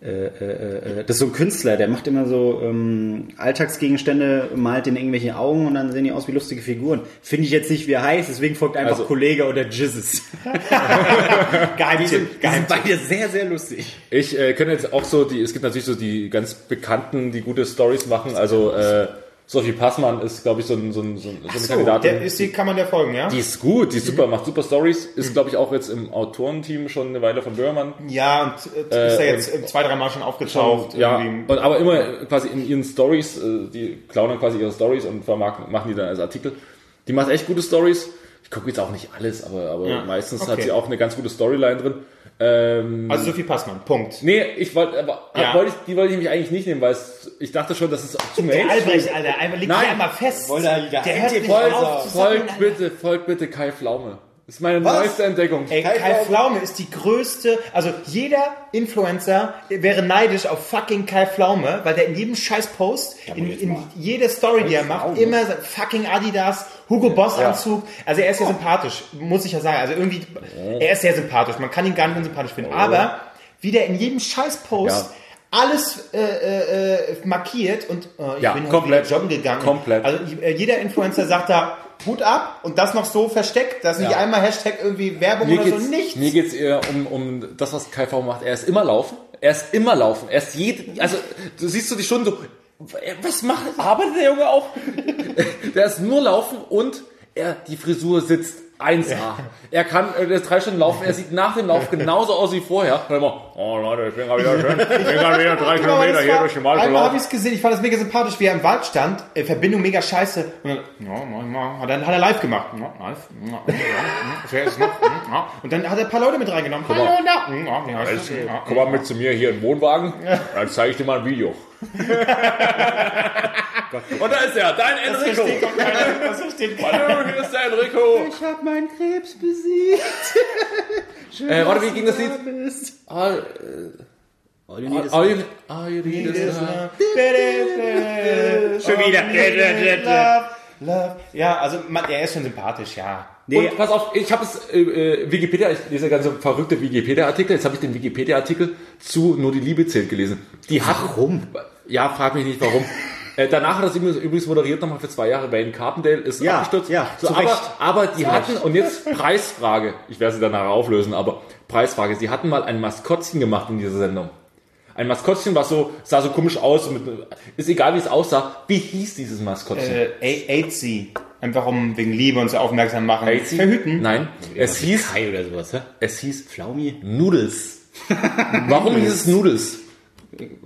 das ist so ein Künstler, der macht immer so ähm, Alltagsgegenstände, malt in irgendwelche Augen und dann sehen die aus wie lustige Figuren. Finde ich jetzt nicht, wie er heißt, deswegen folgt einfach Also- Kollege oder Jizzes. (laughs) Die sind beide sehr, sehr lustig. Ich äh, kenne jetzt auch so die, es gibt natürlich so die ganz Bekannten, die gute Stories machen. Also äh, Sophie Passmann ist, glaube ich, so, ein, so, ein, so, ein- so eine So, Kandidatin. der ist, die kann man der folgen, ja? die ist gut, die ist Mhm. super, macht super Stories. Ist, glaube ich, auch jetzt im Autorenteam schon eine Weile von Böhmermann. Ja, und äh, ist ja jetzt äh, zwei, drei Mal schon aufgetaucht. Ja, irgendwie. und, aber immer quasi in ihren Stories, äh, die klauen dann quasi ihre Stories und vermarkten, machen die dann als Artikel. Die macht echt gute Stories. Ich gucke jetzt auch nicht alles, aber, aber Ja, meistens okay. hat sie auch eine ganz gute Storyline drin. Ähm, Also Sophie Passmann, Punkt. nee, ich wollte, aber Ja. wollte ich, die wollte ich nämlich eigentlich nicht nehmen, weil es, ich dachte schon, dass es zu Der Mainstream Albrecht, Alter, einmal liegt Nein. hier einmal fest. Wollte er wieder der hört nicht Folgt, auf zu folgt bitte, folgt bitte Kai Pflaume. Das ist meine Was? neueste Entdeckung. Ey, Kai, Pflaume ist die größte, also jeder Influencer wäre neidisch auf fucking Kai Pflaume, weil der in jedem scheiß Post, in, in jeder Story, die er macht, immer fucking Adidas, Hugo Boss Anzug, also er ist ja sympathisch, muss ich ja sagen, also irgendwie, er ist sehr sympathisch, man kann ihn gar nicht unsympathisch finden, aber wie der in jedem scheiß Post Ja. alles äh, äh, äh, markiert und äh, ich Ja, bin komplett. joggen gegangen. Komplett. Also äh, jeder Influencer sagt da Hut ab und das noch so versteckt, dass nicht Ja. einmal Hashtag irgendwie Werbung Mir oder so, nichts. mir geht's eher um, um das, was Kai V macht. Er ist immer laufen. Er ist immer laufen. Er ist jede, also, du siehst du die Stunden so, was macht, arbeitet der Junge auch? (laughs) der ist nur laufen und er, die Frisur sitzt 1A. Er kann, äh, der ist drei Stunden laufen, er sieht nach dem Lauf genauso aus wie vorher. Und immer, oh Leute, ich bin gerade wieder schön, ich bin gerade wieder drei Genau, Kilometer das hier durch den Wald Einmal habe ich es gesehen, ich fand das mega sympathisch, wie er im Wald stand, äh, Verbindung mega scheiße. Und dann, ja, ja, ja, hat, er, hat er live gemacht. Ja, live. Ja, ja, ja? Ja. Und dann hat er ein paar Leute mit reingenommen. Hallo, da. Ja, ja, ja, Komm mal mit zu mir hier den Wohnwagen, dann zeige ich dir mal ein Video. Und da ist er, dein Enrico. doch keiner. Das versteht keiner. Hallo, hier ist der Enrico. Ich hab meinen Krebs besiegt. Schön, Äh, warte, dass wie ging du das Lied? All, All you need is all, all you need is love. Schon wieder. Love. Ja, also man, er ist schon sympathisch, ja. Nee, Und pass auf, ich habe es äh, äh, Wikipedia, ich lese ganz verrückte Wikipedia-Artikel. Jetzt habe ich den Wikipedia-Artikel zu Nur die Liebe zählt gelesen. Die hat, Warum? Ja, frag mich nicht warum. äh, danach hat das übrigens, übrigens moderiert nochmal für zwei Jahre. Wayne Carpendale ist Ja, abgestürzt. ja, so, zu aber, Recht. aber die hatten, und jetzt Preisfrage, ich werde sie danach auflösen, aber Preisfrage, sie hatten mal ein Maskottchen gemacht in dieser Sendung. Ein Maskottchen, was so, sah so komisch aus, mit, ist egal wie es aussah. Wie hieß dieses Maskottchen? Äh, A- AIDS. Einfach um wegen Liebe und so aufmerksam machen. AIDS? Verhüten. Nein, es hieß, Kai oder sowas, hä? es hieß Flaumi? Noodles. (laughs) Warum hieß es Noodles?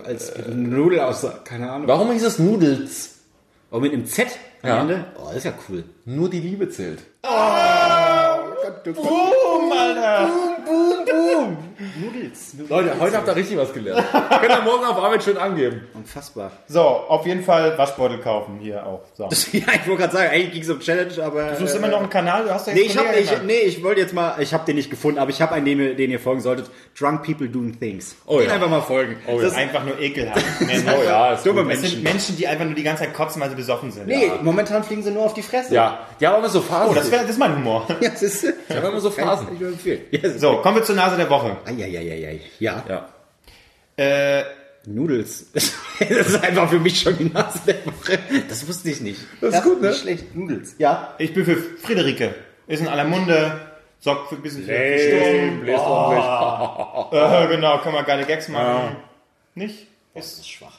Als Nudel aus, keine Ahnung. Warum hieß es Noodles? Oh, mit einem Z am Ja. Ende? Oh, das ist ja cool. Nur die Liebe zählt. Boom, Alter. Nudels. Leute, heute habt ihr richtig was gelernt. (laughs) Könnt ihr morgen auf Arbeit schön angeben. Unfassbar. So, auf jeden Fall Waschbeutel kaufen hier auch. So. Du (laughs) ja, ich wollte gerade sagen, eigentlich ging es um Challenge, aber... suchst immer noch einen Kanal, du hast ja Nee, ich, hab, ich, nee, ich wollte jetzt mal, ich habe den nicht gefunden, aber ich habe einen, den, ihr- den ihr folgen solltet. Drunk People Doing Things. Oh den ja. einfach mal folgen. Oh das ja. ist, Einfach nur ekelhaft. (laughs) Oh ja, ist dumme Menschen. sind Menschen, die einfach nur die ganze Zeit kotzen, weil sie besoffen sind. nee, Ja. momentan fliegen sie nur auf die Fresse. Ja, die haben immer so Phasen. Oh, das, wär, das ist mein Humor. Ja, das ist... die haben immer so Phasen. Ich empfehlen. Ja, So, kommen wir zur Nase der Woche. Eieieiei. Ja. Ja. Äh, Nudels. (laughs) Das ist einfach für mich schon die Nase der Woche. Das wusste ich nicht. Das ist gut, ne? Nicht schlecht. Nudels. Ja. ich bin für Friederike. Ist in aller Munde, sorgt für ein bisschen für Hey, bläst ordentlich. (laughs) Äh, genau, kann man geile Gags machen. Nicht? Das ist schwach.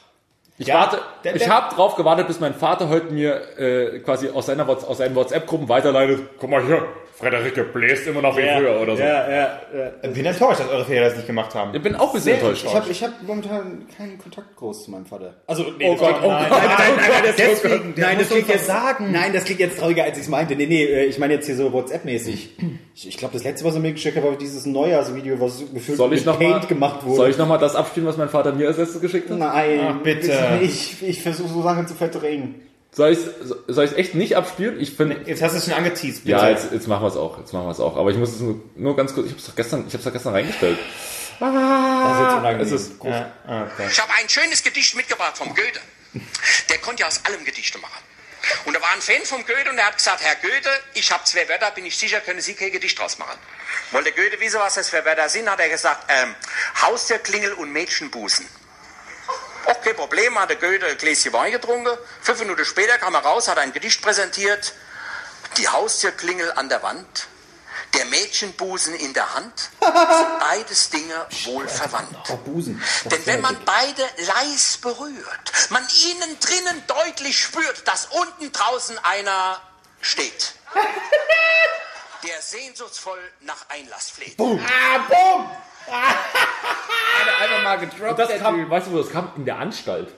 Ich Ja, warte, der- ich habe drauf gewartet, bis mein Vater heute mir äh, quasi aus, seiner, aus seinen WhatsApp-Gruppen weiterleitet. Guck mal hier, Frederike bläst immer noch wie früher oder so. Ja, ja, ja. Ich bin enttäuscht, dass eure Väter das nicht gemacht haben. Ich bin auch ein bisschen enttäuscht. Ich habe ich hab momentan keinen Kontakt groß zu meinem Vater. Also, nee, Oh Gott, oh nein, Gott. nein, nein, nein, das Deswegen, nein, das klingt jetzt sagen. Nein, das klingt jetzt trauriger, als ich es meinte. Nee, nee, äh, ich meine jetzt hier so WhatsApp-mäßig. Ich, ich glaube, das letzte, was er mir geschickt hat, war dieses Neujahrsvideo, was gefühlt Soll ich mit noch Paint mal, gemacht wurde. Soll ich nochmal das abspielen, was mein Vater mir als letztes geschickt hat? Nein, Ach, bitte. nicht. Ich versuche so Sachen zu verdrängen. Soll ich soll echt nicht abspielen? Ich finde Jetzt hast du es schon angeteased, bitte. Ja, jetzt, jetzt machen wir es auch. Jetzt machen wir es auch. Aber ich muss es nur, nur ganz kurz. Ich habe es doch gestern, ich habe doch gestern reingestellt. (laughs) Das ist jetzt unangenehm. Es ist Ja, ah, okay. Ich habe ein schönes Gedicht mitgebracht vom Goethe. Der konnte ja aus allem Gedichte machen. Und da war ein Fan vom Goethe und der hat gesagt, Herr Goethe, ich habe zwei Wörter, bin ich sicher, können Sie kein Gedicht draus machen. Wollte Goethe wissen, was das für Wörter sind, hat er gesagt, ähm, Haustürklingel und Mädchenbusen. Auch kein Problem, hat der Goethe ein Gläschen Wein getrunken. Fünf Minuten später kam er raus, hat ein Gedicht präsentiert. Die Haustürklingel an der Wand, der Mädchenbusen in der Hand, sind (laughs) beides Dinge wohl verwandt. Denn wenn man beide leis berührt, man innen drinnen deutlich spürt, dass unten draußen einer steht. (laughs) Der sehnsuchtsvoll nach Einlass fleht. Einfach mal gedroppt. das kam, weißt du, wo das kam? In der Anstalt.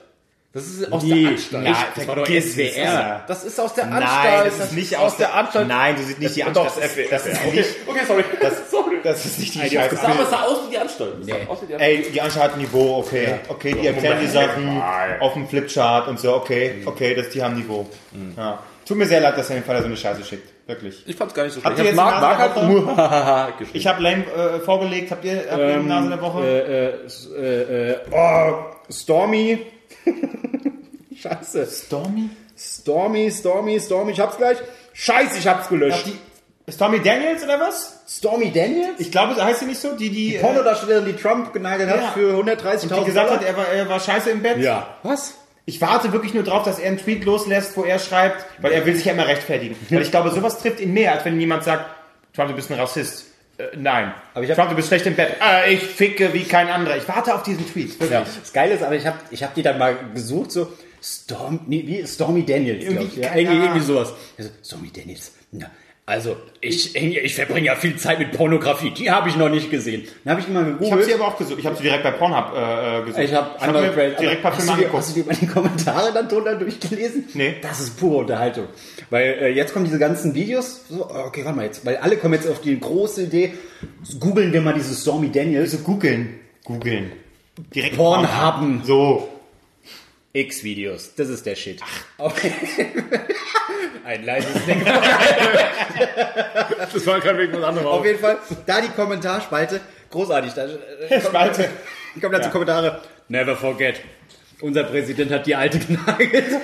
Das ist aus Die- der Anstalt. Ja, das war doch SWR. Das ist aus der Anstalt. Nein, das ist nicht aus, der Anstalt. Nein, du siehst nicht die Doch, Anstalt. das ist das, ist (laughs) okay, nicht, okay, sorry. das, (laughs) sorry. das ist nicht die Das Scheiße. sah, aber es sah aus wie die Anstalt. Das sah aus wie die Anstalt. Ey, die Anstalt hat ein Niveau, okay. Okay, die erklären die Sachen auf dem Flipchart und so, okay. Okay, das, die haben Niveau. Ja. Tut mir sehr leid, dass er den Vater so eine Scheiße schickt. Wirklich. Ich fand's gar nicht so Habt schlecht. ihr Ich jetzt hab die Mark, Nase Mark der hat (laughs) geschrieben. Ich habe Lame äh, vorgelegt. Habt ihr, habt ihr die Nase der Woche? Äh, äh, äh, äh, oh, Stormy. (laughs) Scheiße. Stormy? Stormy, Stormy, Stormy. Ich hab's gleich. Scheiße, ich hab's Habt gelöscht. die, Stormy Daniels oder was? Stormy Daniels? Ich glaube, so heißt sie nicht so. Die, die, äh, Pornodarstellerin, die Trump genagelt hat Ja. für 130.000 die gesagt Dollar. hat, er war, er war scheiße im Bett. ja. Was? Ich warte wirklich nur drauf, dass er einen Tweet loslässt, wo er schreibt, weil er will sich ja immer rechtfertigen. Weil ich glaube, sowas trifft ihn mehr, als wenn jemand sagt, Trump, du bist ein Rassist. Äh, nein. Aber ich hab- Trump, du bist schlecht im Bett. Äh, ich ficke wie kein anderer. Ich warte auf diesen Tweet. Wirklich. Ja. Das Geile ist, aber ich habe ich hab die dann mal gesucht, so Storm, nee, wie Stormy Daniels, Irgendwie, ich. Ja, irgendwie, irgendwie sowas. Also, Stormy Daniels. Na, also, ich, ich verbringe ja viel Zeit mit Pornografie. Die habe ich noch nicht gesehen. Dann habe ich immer Ich habe gegoogelt. sie aber auch gesucht. Ich habe sie direkt bei Pornhub äh, äh, gesucht. Ich habe hab mir direkt ein paar Filme hast, du dir, angeguckt. hast du dir mal die Kommentare dann drunter durchgelesen? Nee. Das ist pure Unterhaltung. Weil äh, jetzt kommen diese ganzen Videos. So, okay, warte mal jetzt. Weil alle kommen jetzt auf die große Idee. Googeln wir mal diese Stormy Daniels. So googeln. Googeln. Direkt Pornhub. So. X-Videos, das ist der Shit. Ach. (laughs) Ein leises Ding. Das war kein Weg mit anderem Auf jeden Fall, da die Kommentarspalte, großartig. Da, äh, Spalte. kommen dazu Kommentare. Never forget. Unser Präsident hat die alte genagelt. (laughs)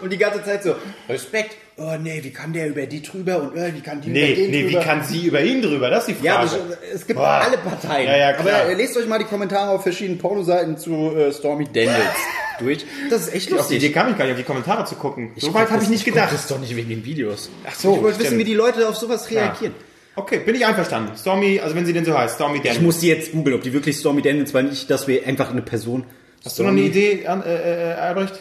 Und die ganze Zeit so, Respekt. Oh nee, wie kann der über die drüber und äh, wie kann die über Nee, den nee, wie drüber? kann sie über ihn drüber? Das ist die ja, Frage. das, es gibt Boah. alle Parteien. Ja, ja. Aber äh, lest euch mal die Kommentare auf verschiedenen Pornoseiten zu äh, Stormy Daniels (laughs) durch. Das ist echt auf die Idee lustig. kam ich gar nicht, auf die Kommentare zu gucken. So weit habe ich nicht gedacht. Das ist doch nicht wegen den Videos. Ach so, Ich wollte wissen, wie die Leute auf sowas reagieren. Okay, bin ich einverstanden. Stormy, also wenn sie denn so heißt, Stormy Ich Daniels. muss die jetzt googeln, ob die wirklich Stormy Daniels war, nicht, dass wir einfach eine Person. Hast du noch eine Idee, An- äh, äh, Albrecht?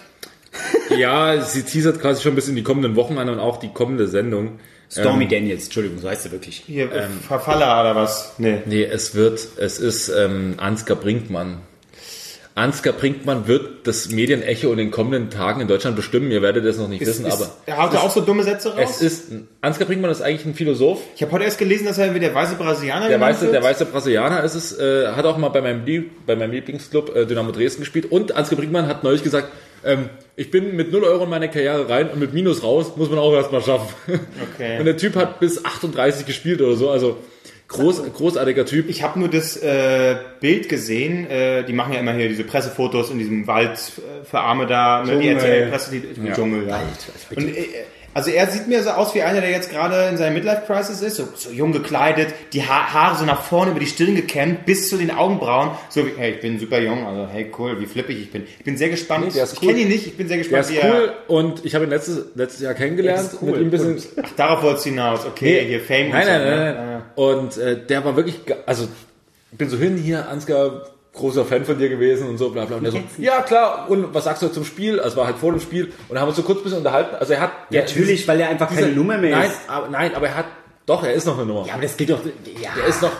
Ja, sie teasert quasi schon ein bisschen die kommenden Wochen an und auch die kommende Sendung. Stormy Daniels, Entschuldigung, so heißt sie wirklich. Hier, äh, Verfaller oder was? Nee. Nee, es wird, es ist ähm, Ansgar Brinkmann. Ansgar Brinkmann wird das Medienecho in den kommenden Tagen in Deutschland bestimmen. Ihr werdet es noch nicht wissen, ist, aber er haut ja auch so dumme Sätze raus. es ist, Ansgar Brinkmann ist eigentlich ein Philosoph. ich habe heute erst gelesen, dass er wie der weiße Brasilianer Der weiße, wird. der weiße Brasilianer ist es, äh, hat auch mal bei meinem, Lieb bei meinem Lieblingsclub äh, Dynamo Dresden gespielt und Ansgar Brinkmann hat neulich gesagt, ähm, ich bin mit 0 Euro in meine Karriere rein und mit Minus raus, muss man auch erstmal schaffen. Okay. (laughs) Und der Typ hat bis 38 gespielt oder so, also groß, großartiger Typ. Ich habe nur das äh, Bild gesehen. Äh, die machen ja immer hier diese Pressefotos in diesem Wald äh, für Arme da. Ne? Die Dschungel. RTL-Presse, die im Dschungel. Ja. Und, äh, also er sieht mir so aus wie einer, der jetzt gerade in seiner Midlife-Crisis ist. So, so jung gekleidet, die ha Haare so nach vorne über die Stirn gekämmt, bis zu den Augenbrauen. So wie, hey, ich bin super jung. Also hey, cool, wie flippig ich bin. Ich bin sehr gespannt. Nee, der ich cool. kenne ihn nicht. Ich bin sehr Der gespannt, ist wie er... cool und ich habe ihn letztes, letztes Jahr kennengelernt. Der cool. Mit ihm ein bisschen, Ach, darauf wolltest du hinaus. Okay, hier Fame Nein, und so. nein, ne? nein, nein. Und äh, der war wirklich, also ich bin so hin hier, Ansgar, großer Fan von dir gewesen und so, bla bla. Und der so, ja klar, und was sagst du zum Spiel? Also war halt vor dem Spiel und dann haben wir uns so kurz ein bisschen unterhalten. Also er hat Ja, natürlich, weil er einfach keine Nummer mehr nein, ist. Aber, nein, aber er hat, doch, er ist noch eine Nummer. Ja, aber das gilt doch. Ja. Er ist noch,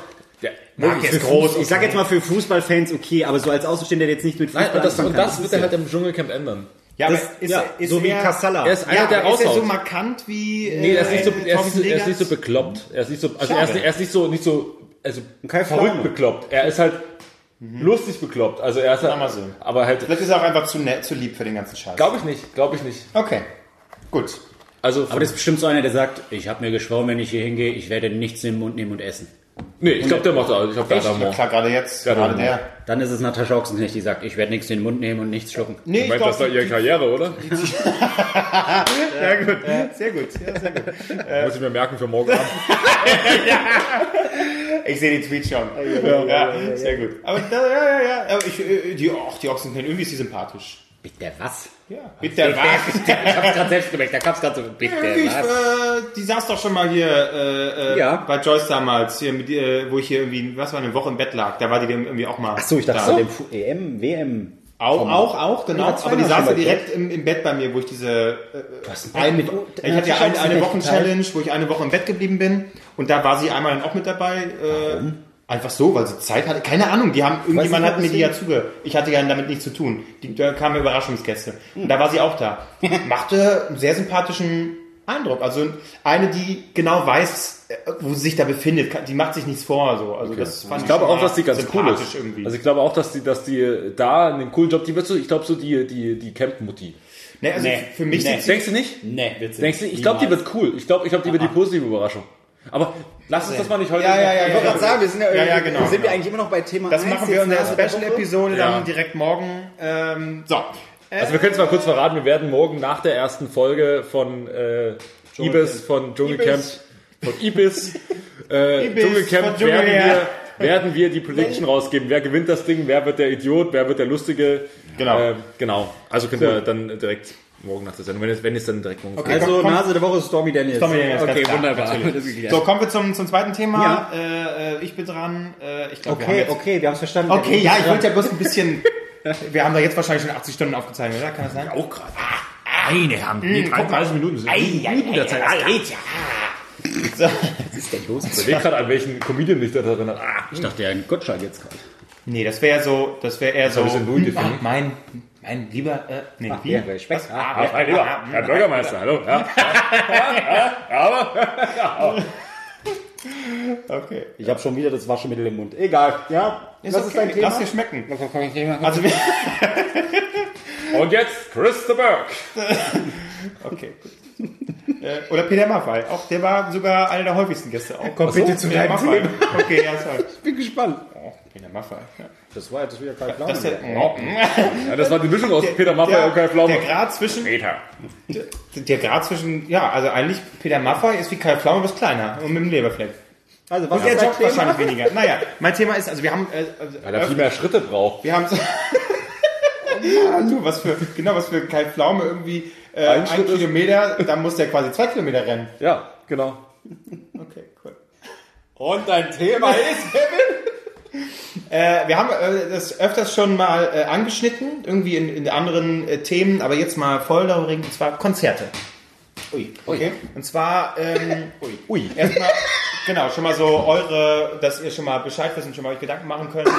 der, Marc wirklich, ist groß. Ich sag jetzt mal für Fußballfans okay, aber so als Außenstehender, der jetzt nicht mit Fußball Nein, und das, und das wird er ja- halt im Dschungelcamp ändern. Ja, aber Das- ist, ja, er- ist so wie er, Kassala. Er ist einer, Ja, der ist er so markant wie äh, Nee, er ist nicht so, er ist er ist nicht so bekloppt. Er ist nicht so, also er ist, Schade. nicht- er ist nicht so, nicht so, also Kein verrückt bekloppt. Er ist halt lustig bekloppt. Also er ist halt, mal so. aber halt, Vielleicht ist er auch einfach zu nett, zu lieb für den ganzen Scheiß. glaube ich nicht, glaube ich nicht. Okay, gut. Also, Aber das ist bestimmt so einer, der sagt, ich habe mir geschworen, wenn ich hier hingehe, ich werde nichts in den Mund nehmen und essen. Nee, ich glaube, der macht alles. Ich glaube, der hat Ja, Humor. klar, gerade jetzt, Ja, gerade dann- der. Dann ist es Natascha Ochsenknecht, die sagt, ich werde nichts in den Mund nehmen und nichts schlucken. Nee, Ich meine, das war ihre Karriere, oder? sehr (laughs) gut, sehr gut, ja, sehr gut. (laughs) Muss ich mir merken für morgen Abend. (laughs) Ich sehe die Tweets schon. Ja, sehr gut. Aber da, ja, ja, ja. Aber ich, äh, die, ach, die Ochsen irgendwie ist die sympathisch. Bitte was? Ja, bitte was? Ich hab's gerade (laughs) selbst gemerkt, da kam's gerade so, bitte Ich, was? äh, die saß doch schon mal hier äh, äh, Ja. bei Joyce damals, hier mit, äh, wo ich hier irgendwie, was war eine Woche im Bett lag. Da war die dann irgendwie auch mal. Achso, ich dachte, da. so. dem Fu- EM, WM. Auch, auch, auch, genau. Ja, aber die saß ja direkt im, im Bett bei mir, wo ich diese. Äh, hast ein mit- ich hatte ja eine, eine Wochen-Challenge, wo ich eine Woche im Bett geblieben bin. Und da war sie einmal dann auch mit dabei. Äh, einfach so, weil sie Zeit hatte. Keine Ahnung, die haben, irgendjemand hat mir die ja zuge. Ich hatte ja damit nichts zu tun. Die, da kamen Überraschungsgäste. Und da war sie auch da. (laughs) Machte einen sehr sympathischen Eindruck. Also eine, die genau weiß, wo sie sich da befindet. Die macht sich nichts vor. So. Also das fand Ich glaube schon auch, dass die ganz cool ist. Irgendwie. Also ich glaube auch, dass die, dass die da einen coolen Job, die wird so, ich glaube so die, die, die Camp-Mutti. nee, also Nee. für mich Nee. Denkst du nicht? Nee, witzig. Denkst du, ich glaube, die wird cool. Ich glaube, ich glaube, die wird die positive Überraschung. Aber lass uns das mal nicht heute. Ja, ja, ja, Ich wollte gerade sagen, wir sind ja, Ja, ja, genau, sind wir genau. eigentlich immer noch bei Thema Das 1 machen wir in der Special-Episode Ja. dann direkt morgen. Ähm, so. Also wir können es mal kurz verraten, wir werden morgen nach der ersten Folge von äh, Ibis, von Dschungelcamp, von Ibis, (laughs) äh, Ibis Dschungelcamp von Dschungel, werden, wir, werden wir die Prediction rausgeben. Wer gewinnt das Ding, wer wird der Idiot, wer wird der Lustige. Genau. Äh, genau. Also könnt ihr dann direkt morgen nach der Sendung, wenn es wenn es dann direkt morgen Okay. Also Komm, komm. Nase der Woche ist Stormy Daniels. Stormy Daniels, okay, klar, wunderbar. Das. So, kommen wir zum, zum zweiten Thema. Äh, äh, ich bin dran. Äh, ich glaub, wir okay, jetzt, okay, wir haben es verstanden. Okay, ja, ich wollte ja bloß ein bisschen. (laughs) wir haben da jetzt wahrscheinlich schon 80 Stunden aufgezeichnet, oder? Kann das sein? auch gerade. Eine haben. Nee, 33 Minuten sind Minuten der Zeit. So. Was ist denn los? Ich überlege gerade, an welchen Comedian mich da erinnert. Ah, Ich dachte, ein Gottschalk jetzt gerade. Nee, das wäre so, das wäre eher so. ein bisschen Hm, mein, mein lieber, äh, nee, wie? Ja, Respekt. ah, mein Lieber, Herr Bürgermeister, hallo. Ja, ja, (laughs) ja, aber Okay. Ich habe schon wieder das Waschmittel im Mund. Egal. Ja, Ist was okay. ist dein Thema? Lass dir schmecken. Also wir, (laughs) Und jetzt Christa Burke. (laughs) Okay, gut. Äh, Oder Peter Maffay. Auch der war sogar einer der häufigsten Gäste. Auch. Komm bitte zu Peter deinem Maffay. Thema. Okay, ja, sorry. Ich bin gespannt. Oh, Peter Maffay. Ja. Das war jetzt wieder kein Plan. Das der, Ja, das war die Mischung aus Peter Maffay und Kai der, Pflaume. der Grad zwischen, Peter. der Grad zwischen, ja, also eigentlich Peter Maffay ist wie Kai Pflaume, bloß kleiner und mit dem Leberfleck. Also, was Und der ist dein joggt wahrscheinlich weniger. Naja, mein Thema ist, also wir haben, äh, also, Weil er viel mehr Schritte braucht. wir haben (laughs) du, was für, genau, was für Kai Pflaume irgendwie, äh, Ein ein, Kilometer, dann muss der quasi zwei Kilometer rennen. Ja, genau. Okay, cool. Und dein Thema (laughs) ist, Kevin? Äh, wir haben äh, das öfters schon mal äh, angeschnitten, irgendwie in, in anderen äh, Themen, aber jetzt mal voll darüber reden, und zwar Konzerte. Ui, okay. Und zwar, ähm, (laughs) ui, ui. erstmal, genau, schon mal so eure, dass ihr schon mal Bescheid wisst und schon mal euch Gedanken machen könnt,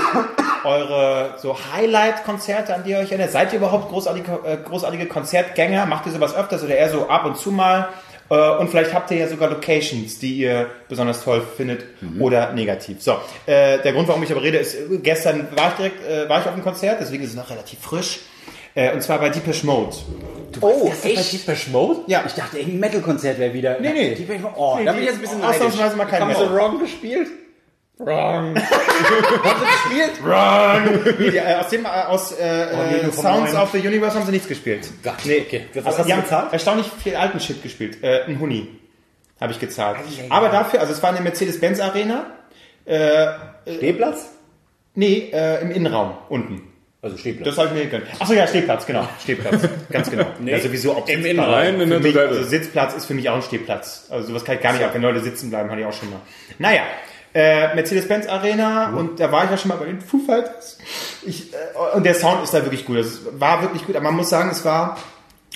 eure so Highlight-Konzerte, an die ihr euch erinnert. Seid ihr überhaupt großartige, äh, großartige Konzertgänger? Macht ihr sowas öfters oder eher so ab und zu mal? Äh, Und vielleicht habt ihr ja sogar Locations, die ihr besonders toll findet oder negativ. So, äh, der Grund, warum ich aber rede, ist, äh, gestern war ich direkt, äh, war ich auf dem Konzert, deswegen ist es noch relativ frisch. Äh, Und zwar bei Deepish Mode. Oh, Bei echt? Deepish Mode? Ja, Ich dachte, irgendein Metal-Konzert wäre wieder. Nee, nee. Bin ich, oh, da bin ich jetzt ein bisschen Ausnahmsweise mal kein Haben sie Metal. Wrong gespielt? Wrong. (laughs) Haben sie gespielt? Wrong. Nee, die, äh, aus dem, äh, aus äh, nee, äh, Sounds of the Universe haben sie nichts gespielt. Nee, okay. Was Also hast die du haben gezahlt? erstaunlich viel alten Shit gespielt. Äh, ein Huni habe ich gezahlt. Aber dafür, also es war eine Mercedes-Benz Arena. Stehplatz? Nee, äh, im Innenraum unten. Also Stehplatz. Das habe ich mir gegönnt. Achso, ja, Stehplatz, genau. Stehplatz, ganz genau. (laughs) ja, sowieso ob Im. Innenraum, in der mich, also Sitzplatz ist für mich auch ein Stehplatz. Also sowas kann ich gar nicht ab. Wenn Leute sitzen bleiben, hatte ich auch schon mal. Naja, äh, Mercedes-Benz Arena und da war ich ja schon mal bei den Foo Fighters. Ich, äh, und der Sound ist da wirklich gut. Das war wirklich gut. Aber man muss sagen, es war,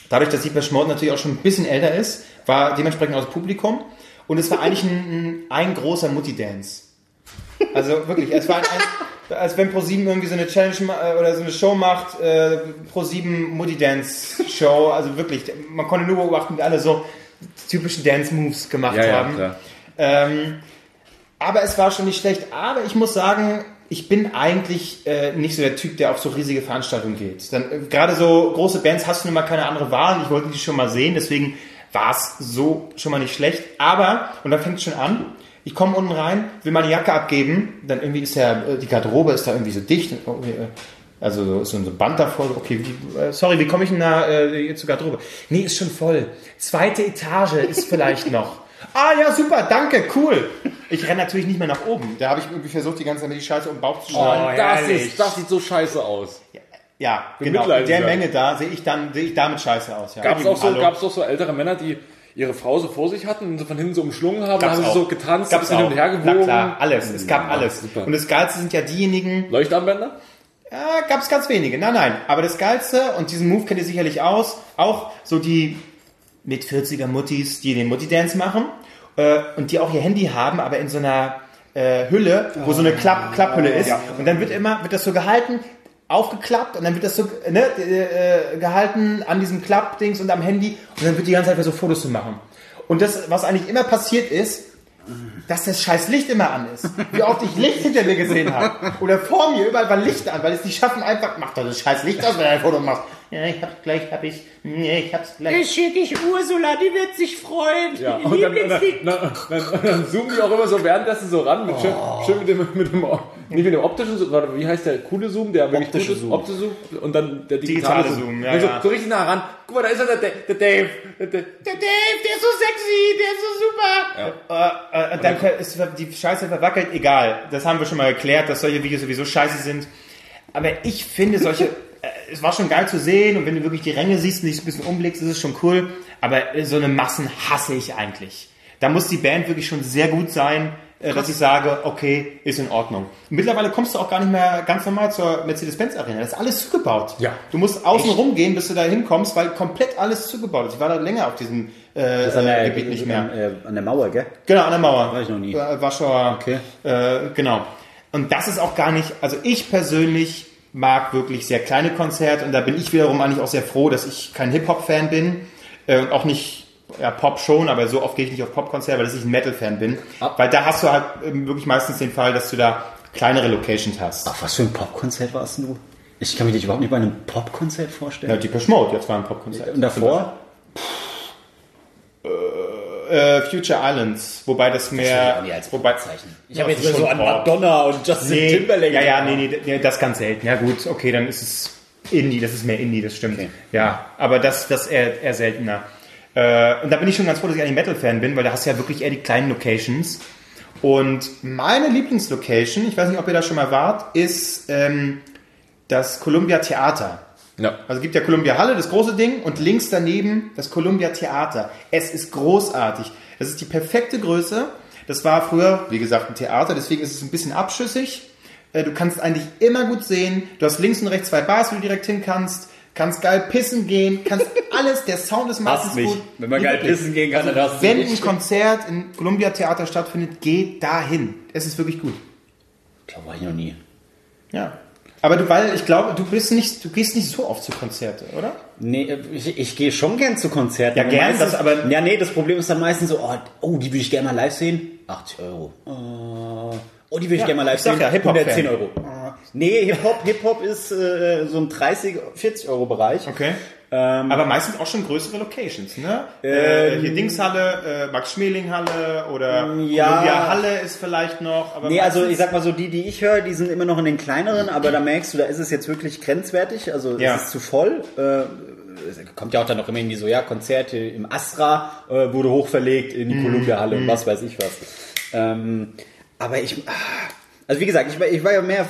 dadurch, dass Deepesh Mode natürlich auch schon ein bisschen älter ist, war dementsprechend aus dem Publikum. Und es war eigentlich ein, ein, ein großer Mutti-Dance. Also wirklich, es war ein, ein, als wenn Pro7 irgendwie so eine Challenge äh, oder so eine Show macht, äh, Pro7 Mutti Dance Show, also wirklich, man konnte nur beobachten, wie alle so typischen Dance Moves gemacht Ja, ja, haben. klar. Ähm, aber es war schon nicht schlecht. Aber ich muss sagen, ich bin eigentlich äh, nicht so der Typ, der auf so riesige Veranstaltungen geht. Dann äh, gerade so große Bands hast du nun mal keine andere Wahl. Ich wollte die schon mal sehen, deswegen war es so schon mal nicht schlecht. Aber und da fängt es schon an. Ich komme unten rein, will meine Jacke abgeben, dann irgendwie ist ja äh, die Garderobe ist da irgendwie so dicht. irgendwie, äh, Also so so ein Band davor. Okay, wie, äh, sorry, wie komme ich denn da äh, zur Garderobe? Nee, ist schon voll. Zweite Etage ist vielleicht (laughs) noch. Ah ja, super, danke, cool. Ich renne natürlich nicht mehr nach oben. Da habe ich irgendwie versucht, die ganze Zeit mit die Scheiße um den Bauch zu schlagen. Oh, das, ist, das sieht so scheiße aus. ja, genau. In der. Menge da sehe ich dann sehe ich damit scheiße aus. Ja. Gab es auch, so, gab's auch so ältere Männer, die ihre Frau so vor sich hatten und so von hinten so umschlungen haben, Gab's dann haben sie so getanzt, Gab's hin und her gewogen. Na klar, alles. Es gab Ja, alles. super. Und das Geilste sind ja diejenigen, Leuchtarmbänder? Ja, gab es ganz wenige. Nein, nein. Aber das Geilste, und diesen Move kennt ihr sicherlich aus, auch so die mit 40er Muttis, die den Mutti-Dance machen äh, und die auch ihr Handy haben, aber in so einer äh, Hülle, wo so eine Klapp Klapphülle ist. Und dann wird immer, wird das so gehalten, aufgeklappt und dann wird das so ne, äh, gehalten an diesem Klappdings und am Handy und dann wird die ganze Zeit versucht, Fotos zu machen. Und das, was eigentlich immer passiert ist, dass das scheiß Licht immer an ist. Wie oft ich Licht hinter mir gesehen habe. Oder vor mir, überall war Licht an, weil es nicht schaffen, einfach, mach doch das scheiß Licht aus, wenn du ein Foto machst. Ja, ich hab's gleich, hab ich, nee, ich hab's gleich. schicke ich Ursula, die wird sich freuen. Ja, und dann, dann, dann, dann, dann, dann zoomen die auch immer so währenddessen so ran, mit, schön, schön mit dem, mit dem, nicht mit dem optischen Zoom, warte, wie heißt der coole Zoom, der wirklich Optische Zoom. optische Zoom und dann der digitale, Digitale Zoom. Zoom, ja, so, ja. so richtig nah ran. Guck mal, da ist er, der, der Dave. Der, der, Der Dave, der ist so sexy, der ist so super. Äh, äh, dann ist die Scheiße verwackelt, egal. Das haben wir schon mal erklärt, dass solche Videos sowieso scheiße sind. Aber ich finde solche, (laughs) es war schon geil zu sehen und wenn du wirklich die Ränge siehst und dich ein bisschen umblickst, ist es schon cool. Aber äh, so eine Massen hasse ich eigentlich. Da muss die Band wirklich schon sehr gut sein, äh, dass ich sage, okay, ist in Ordnung. Mittlerweile kommst du auch gar nicht mehr ganz normal zur Mercedes-Benz Arena. Das ist alles zugebaut. Ja. Du musst außen rumgehen, bis du da hinkommst, weil komplett alles zugebaut ist. Ich war da länger auf diesem äh, der, äh, Gebiet nicht mehr. An, äh, an der Mauer, gell? Genau, an der Mauer. War ich noch nie. Äh, Warschauer. Okay. Äh, genau. Und das ist auch gar nicht, also ich persönlich mag wirklich sehr kleine Konzerte und da bin ich wiederum eigentlich auch sehr froh, dass ich kein Hip-Hop-Fan bin äh, und auch nicht, ja, Pop schon, aber so oft gehe ich nicht auf Pop-Konzerte, weil dass ich ein Metal-Fan bin. Weil da hast du halt ähm, wirklich meistens den Fall, dass du da kleinere Locations hast. Ach, was für ein Popkonzert warst du? Ich kann mich nicht überhaupt nicht bei einem Popkonzert vorstellen. Ja, Deepesh Mode, jetzt war ein Popkonzert. Und davor? Äh, Future Islands, wobei das mehr, wobei, Ich Ja, habe das jetzt ist so schon an. Madonna und Justin nee, Timberlake. ja, ja, nee, nee, nee, das ganz selten. Ja gut, okay, dann ist es Indie, das ist mehr Indie, das stimmt. Okay. Ja, aber das, das eher, eher seltener. Äh, und da bin ich schon ganz froh, dass ich eigentlich Metal-Fan bin, weil da hast du ja wirklich eher die kleinen Locations. Und meine Lieblingslocation, ich weiß nicht, ob ihr da schon mal wart, ist ähm, das Columbia Theater. Ja. Also es gibt ja Columbia Halle, das große Ding, und links daneben das Columbia Theater. Es ist großartig. Es ist die perfekte Größe. Das war früher, wie gesagt, ein Theater, deswegen ist es ein bisschen abschüssig. Äh, Du kannst eigentlich immer gut sehen. Du hast links und rechts zwei Bars, wo du direkt hin kannst. Kannst geil pissen gehen, kannst (laughs) alles. Der Sound ist meistens gut. Wenn man geil pissen gehen kann, dann hast du Wenn ein Konzert im Columbia Theater stattfindet, geht dahin. Es ist wirklich gut. Ich glaube, war ich noch nie. Ja. Aber du, weil ich glaube, du bist nicht, du gehst nicht so oft zu Konzerte, oder? Nee, ich, ich gehe schon gern zu Konzerten. Ja, gern, das aber- Ja, nee, das Problem ist dann meistens so, oh, oh die würde ich gerne mal live sehen. 80 Euro. Äh, Oh, die würde ich Ja, gerne mal live ich sag sehen. ja, Hip-Hop-Fan. 110 Euro. Äh, Nee, Hip-Hop Hip-Hop ist äh, so ein 30, 40 Euro Bereich. Okay. Ähm, Aber meistens auch schon größere Locations, ne? äh, hier Dingshalle, äh, Max-Schmeling-Halle oder Ja. Columbia Halle ist vielleicht noch. Aber Nee, also ich sag mal so, die, die ich höre, die sind immer noch in den kleineren, aber da merkst du, da ist es jetzt wirklich grenzwertig, also Ja. es ist zu voll. Äh, es kommt ja auch dann noch immer irgendwie so, ja, Konzerte im Astra äh, wurde hochverlegt in die Mhm. Columbia-Halle und was weiß ich was. Ähm, aber ich, ah, also wie gesagt, ich war, ich war ja mehr,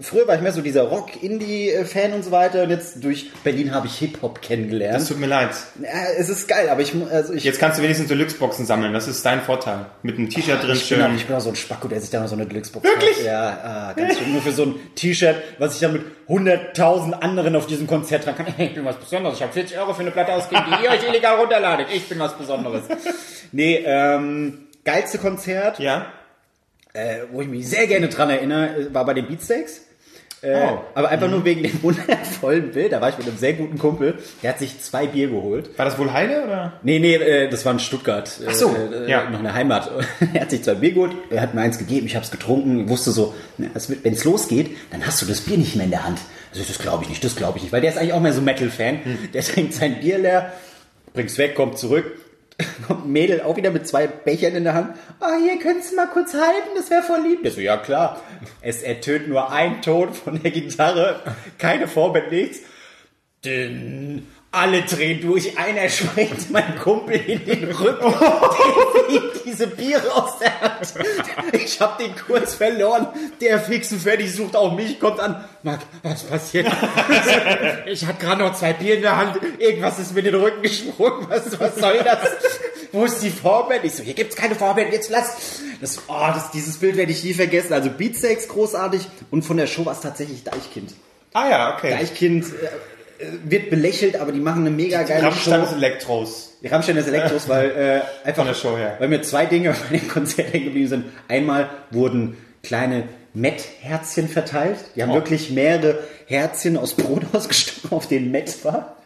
früher war ich mehr so dieser Rock-Indie-Fan und so weiter und jetzt durch Berlin habe ich Hip-Hop Es kennengelernt. tut mir leid. Ja, es ist geil, aber ich, also ich, Jetzt kannst du wenigstens Deluxe-Boxen sammeln. Das ist dein Vorteil. Mit einem T-Shirt drin Ich bin, auch, schön. ich bin auch so ein Spacko, der sich da noch so eine Deluxe-Box Wirklich? Ja, ah, ganz schön. Nur für so ein T-Shirt, was ich dann mit 100.000 anderen auf diesem Konzert tragen kann. (laughs) Ich bin was Besonderes. Ich habe 40 Euro für eine Platte ausgegeben, die ihr euch illegal runterladet. Ich bin was Besonderes. (laughs) Nee, ähm, geilste Konzert, Ja? Äh, wo ich mich sehr gerne dran erinnere, war bei den Beatsteaks. Äh, Oh. Aber einfach nur wegen dem (laughs) wundervollen Bild. Da war ich mit einem sehr guten Kumpel. Der hat sich zwei Bier geholt. War das wohl Heide oder? Nee, nee, äh, das war in Stuttgart. Ach so, äh, ja. Noch eine Heimat. (laughs) er hat sich zwei Bier geholt, er hat mir eins gegeben, ich habe es getrunken, wusste so, wenn es losgeht, dann hast du das Bier nicht mehr in der Hand. Also das glaube ich nicht, das glaube ich nicht, weil der ist eigentlich auch mehr so Metal-Fan. Hm. Der (laughs) trinkt sein Bier leer, bringt's weg, kommt zurück. Mädel auch wieder mit zwei Bechern in der Hand. Ah, hier könntest du mal kurz halten, das wäre voll lieb. Der so, ja klar. Es ertönt nur ein Ton von der Gitarre, keine Vorband, nichts. Dünn. Alle drehen durch, einer (laughs) springt mein Kumpel in den Rücken, (laughs) diese Biere aus der Hand. Ich hab den Kurs verloren, der fix und fertig sucht auch mich, kommt an. Marc, was passiert? Ich hatte gerade noch zwei Bier in der Hand, irgendwas ist mir in den Rücken gesprungen, was, was soll das? Wo ist die Vorband? Ich so, hier gibt's keine Vorband, jetzt lass. Das, oh, das, dieses Bild werde ich nie vergessen. Also Beatsteaks großartig und von der Show war es tatsächlich Deichkind. Ah ja, okay. Deichkind äh, äh, wird belächelt, aber die machen eine mega geile Rammstein Show. Elektros. Die Rammstein des Elektros, weil äh, einfach weil mir zwei Dinge (laughs) bei dem Konzert hängen geblieben sind. Einmal wurden kleine Met-Herzchen verteilt. Die haben Oh. wirklich mehrere Herzchen aus Brot (laughs) ausgestochen, auf denen Met war.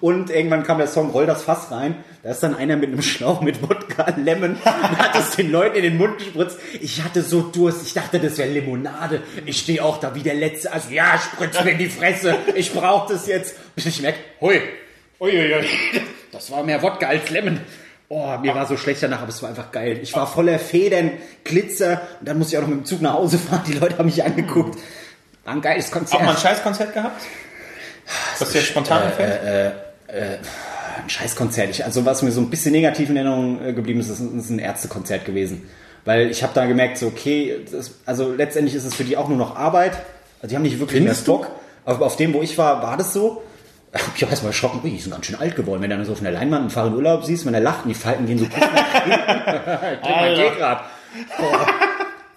Und irgendwann kam der Song Roll das Fass rein. Da ist dann einer mit einem Schlauch mit Wodka Lemon und hat es den Leuten in den Mund gespritzt. Ich hatte so Durst. Ich dachte, das wäre Limonade. Ich stehe auch da wie der Letzte. Also ja, spritz mir in die Fresse. Ich brauche das jetzt. Bis ich merke, hui, Uiuiui. Das war mehr Wodka als Lemon. Oh, mir war so schlecht danach, aber es war einfach geil. Ich war voller Federn, Glitzer und dann musste ich auch noch mit dem Zug nach Hause fahren. Die Leute haben mich angeguckt. War ein geiles Konzert. Auch mal ein Scheißkonzert gehabt? Was dir spontan einfällt? ein Scheißkonzert. Ich, also was mir so ein bisschen negativ in Erinnerung äh, geblieben ist, ist ein, ist ein Ärztekonzert gewesen. Weil ich habe da gemerkt, so okay, das, also letztendlich ist es für die auch nur noch Arbeit. Also die haben nicht wirklich Findest mehr Bock. Aber auf dem, wo ich war, war das so. Ich habe erst mal erschrocken, ui, die sind ganz schön alt geworden. Wenn du dann so auf einer Leinwand einen Fahrer in Urlaub siehst, wenn er lacht und die Falten gehen so kurz nach. Ich. (laughs) (laughs)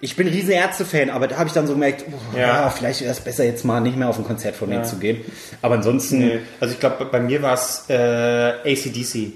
Ich bin riesen Ärzte-Fan, aber da habe ich dann so gemerkt, oh, Ja. ja. vielleicht wäre es besser, jetzt mal nicht mehr auf ein Konzert von denen zu gehen. Aber ansonsten, Nee. Also ich glaube, bei mir war es äh, ACDC.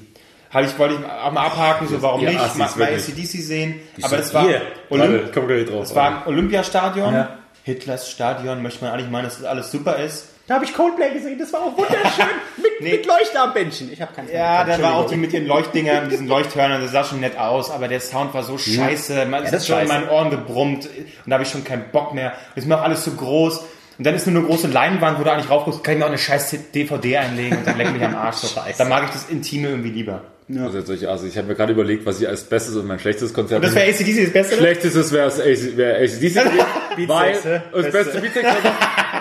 Habe ich, wollte ich auch mal abhaken, so warum nicht, Assis, mal, mal. ACDC sehen. Aber das war? Olymp gleich drauf. das war im Olympiastadion. Ja. Hitlers Stadion, möchte man eigentlich meinen, dass das alles super ist. Da habe ich Coldplay gesehen, das war auch wunderschön. (laughs) mit, Nee. mit Leuchtarmbändchen. Ich habe keinen Ja, da war auch die mit den Leuchtdingern, mit diesen Leuchthörnern, das sah schon nett aus, aber der Sound war so scheiße, man Ja, ist das ist schon in scheiße. meinen Ohren gebrummt und da habe ich schon keinen Bock mehr. Das ist mir auch alles zu groß. Und dann ist nur eine große Leinwand, wo du eigentlich raufguckst, kann ich mir auch eine scheiß DVD einlegen und dann leck mich am Arsch. So. Dann mag ich das Intime irgendwie lieber. Also, jetzt solche- also ich habe mir gerade überlegt, was ich als bestes und mein schlechtes Konzert Und das wäre ACDC das Beste? Schlechtestes wäre AC wär ACDC (laughs) weil, und das beste Beatsex,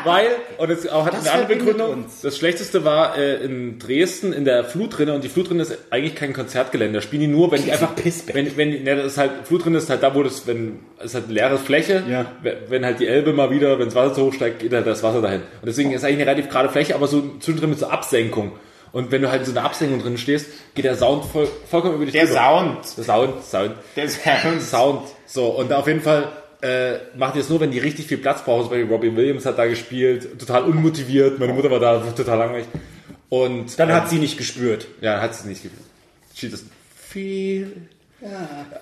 weil, und es auch hat eine andere Begründung, uns. das Schlechteste war äh, in Dresden in der Flutrinne und die Flutrinne ist eigentlich kein Konzertgelände, da spielen die nur, wenn die einfach, Pissberg. wenn, wenn, ne, das ist halt, Flutrinne ist halt da, wo das, wenn, es halt eine leere Fläche, Ja. wenn- halt die Elbe mal wieder, wenn das Wasser so hoch steigt, geht halt das Wasser dahin. Und deswegen ist eigentlich eine relativ gerade Fläche, aber so zwischendrin mit so Absenkung. Und wenn du halt in so einer Absenkung drin stehst, geht der Sound voll, vollkommen über dich Der drüber. Sound. Der Sound, Sound. Der Sound. Sound. So, und auf jeden Fall äh, macht ihr es nur, wenn die richtig viel Platz brauchen. Zum Beispiel Robbie Williams hat da gespielt, total unmotiviert. Meine Mutter war da, total langweilig. Und Dann ähm, hat sie nicht gespürt. ja, hat sie nicht gefühlt. She doesn't feel.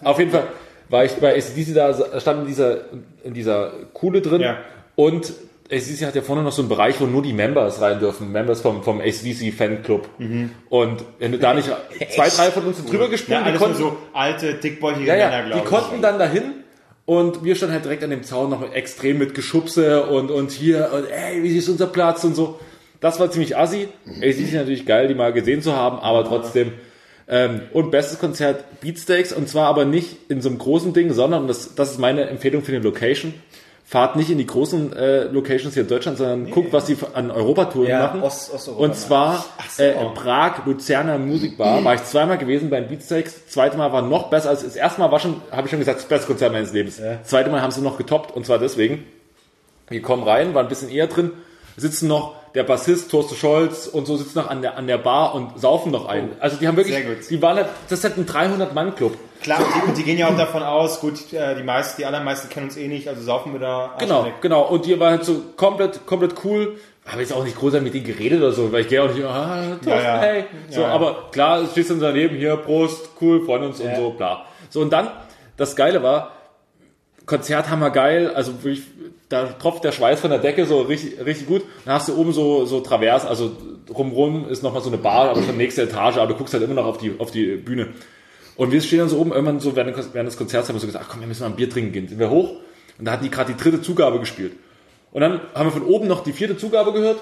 Auf jeden Fall war ich bei ACDC da, stand in dieser, in dieser Kuhle drin. Ja. Und ACDC hat ja vorne noch so einen Bereich, wo nur die Members rein dürfen. Members vom, vom ACDC Fanclub. Und wenn du da nicht, (laughs) zwei, drei von uns drüber gesprungen, Ja, die konnten, so alte, dickbäuchige ja, Männer, ja, glaube die ich. konnten dann dahin und wir standen halt direkt an dem Zaun noch extrem mit Geschubse und, und hier und ey, wie ist unser Platz und so. Das war ziemlich assi. Es ist natürlich geil, die mal gesehen zu haben, aber trotzdem. Ähm, und bestes Konzert Beatsteaks und zwar aber nicht in so einem großen Ding, sondern das, das ist meine Empfehlung für die Location. Fahrt nicht in die großen äh, Locations hier in Deutschland, sondern guckt, was die an Europatouren Ja, machen. Ost- Osteuropa und machen. zwar äh, in Prag, Luzerner Musikbar, war ich zweimal gewesen bei den Beatsteaks. Zweite Mal war noch besser als das erste Mal war schon, habe ich schon gesagt, das beste Konzert meines Lebens. Das zweite Mal haben sie noch getoppt und zwar deswegen. Wir kommen rein, waren ein bisschen eher drin, sitzen noch der Bassist Thorsten Scholz und so sitzen noch an der, an der Bar und saufen noch ein. Also die haben wirklich, die waren halt, das ist halt ein 300-Mann-Club. Klar, und die, und die gehen ja auch davon aus, gut, äh, die meisten, die allermeisten kennen uns eh nicht, also saufen wir da. Genau, genau. Und die war halt so komplett, komplett cool. Habe jetzt auch nicht groß mit denen geredet oder so, weil ich gehe auch nicht, ah, Thorsten, Ja, ja. hey. So, Ja, aber klar, du stehst dann daneben, hier, Prost, cool, freuen uns und so, bla. So, und dann, das Geile war, Konzert hammergeil, also wirklich, da tropft der Schweiß von der Decke so richtig, richtig gut. Dann hast du oben so, so Travers, also rumrum ist nochmal so eine Bar, aber schon nächste Etage, aber du guckst halt immer noch auf die, auf die Bühne. Und wir stehen dann so oben, irgendwann so während, des- Konzerts haben wir so gesagt, ach komm, wir müssen mal ein Bier trinken gehen. Sind wir hoch und da hatten die gerade die dritte Zugabe gespielt. Und dann haben wir von oben noch die vierte Zugabe gehört,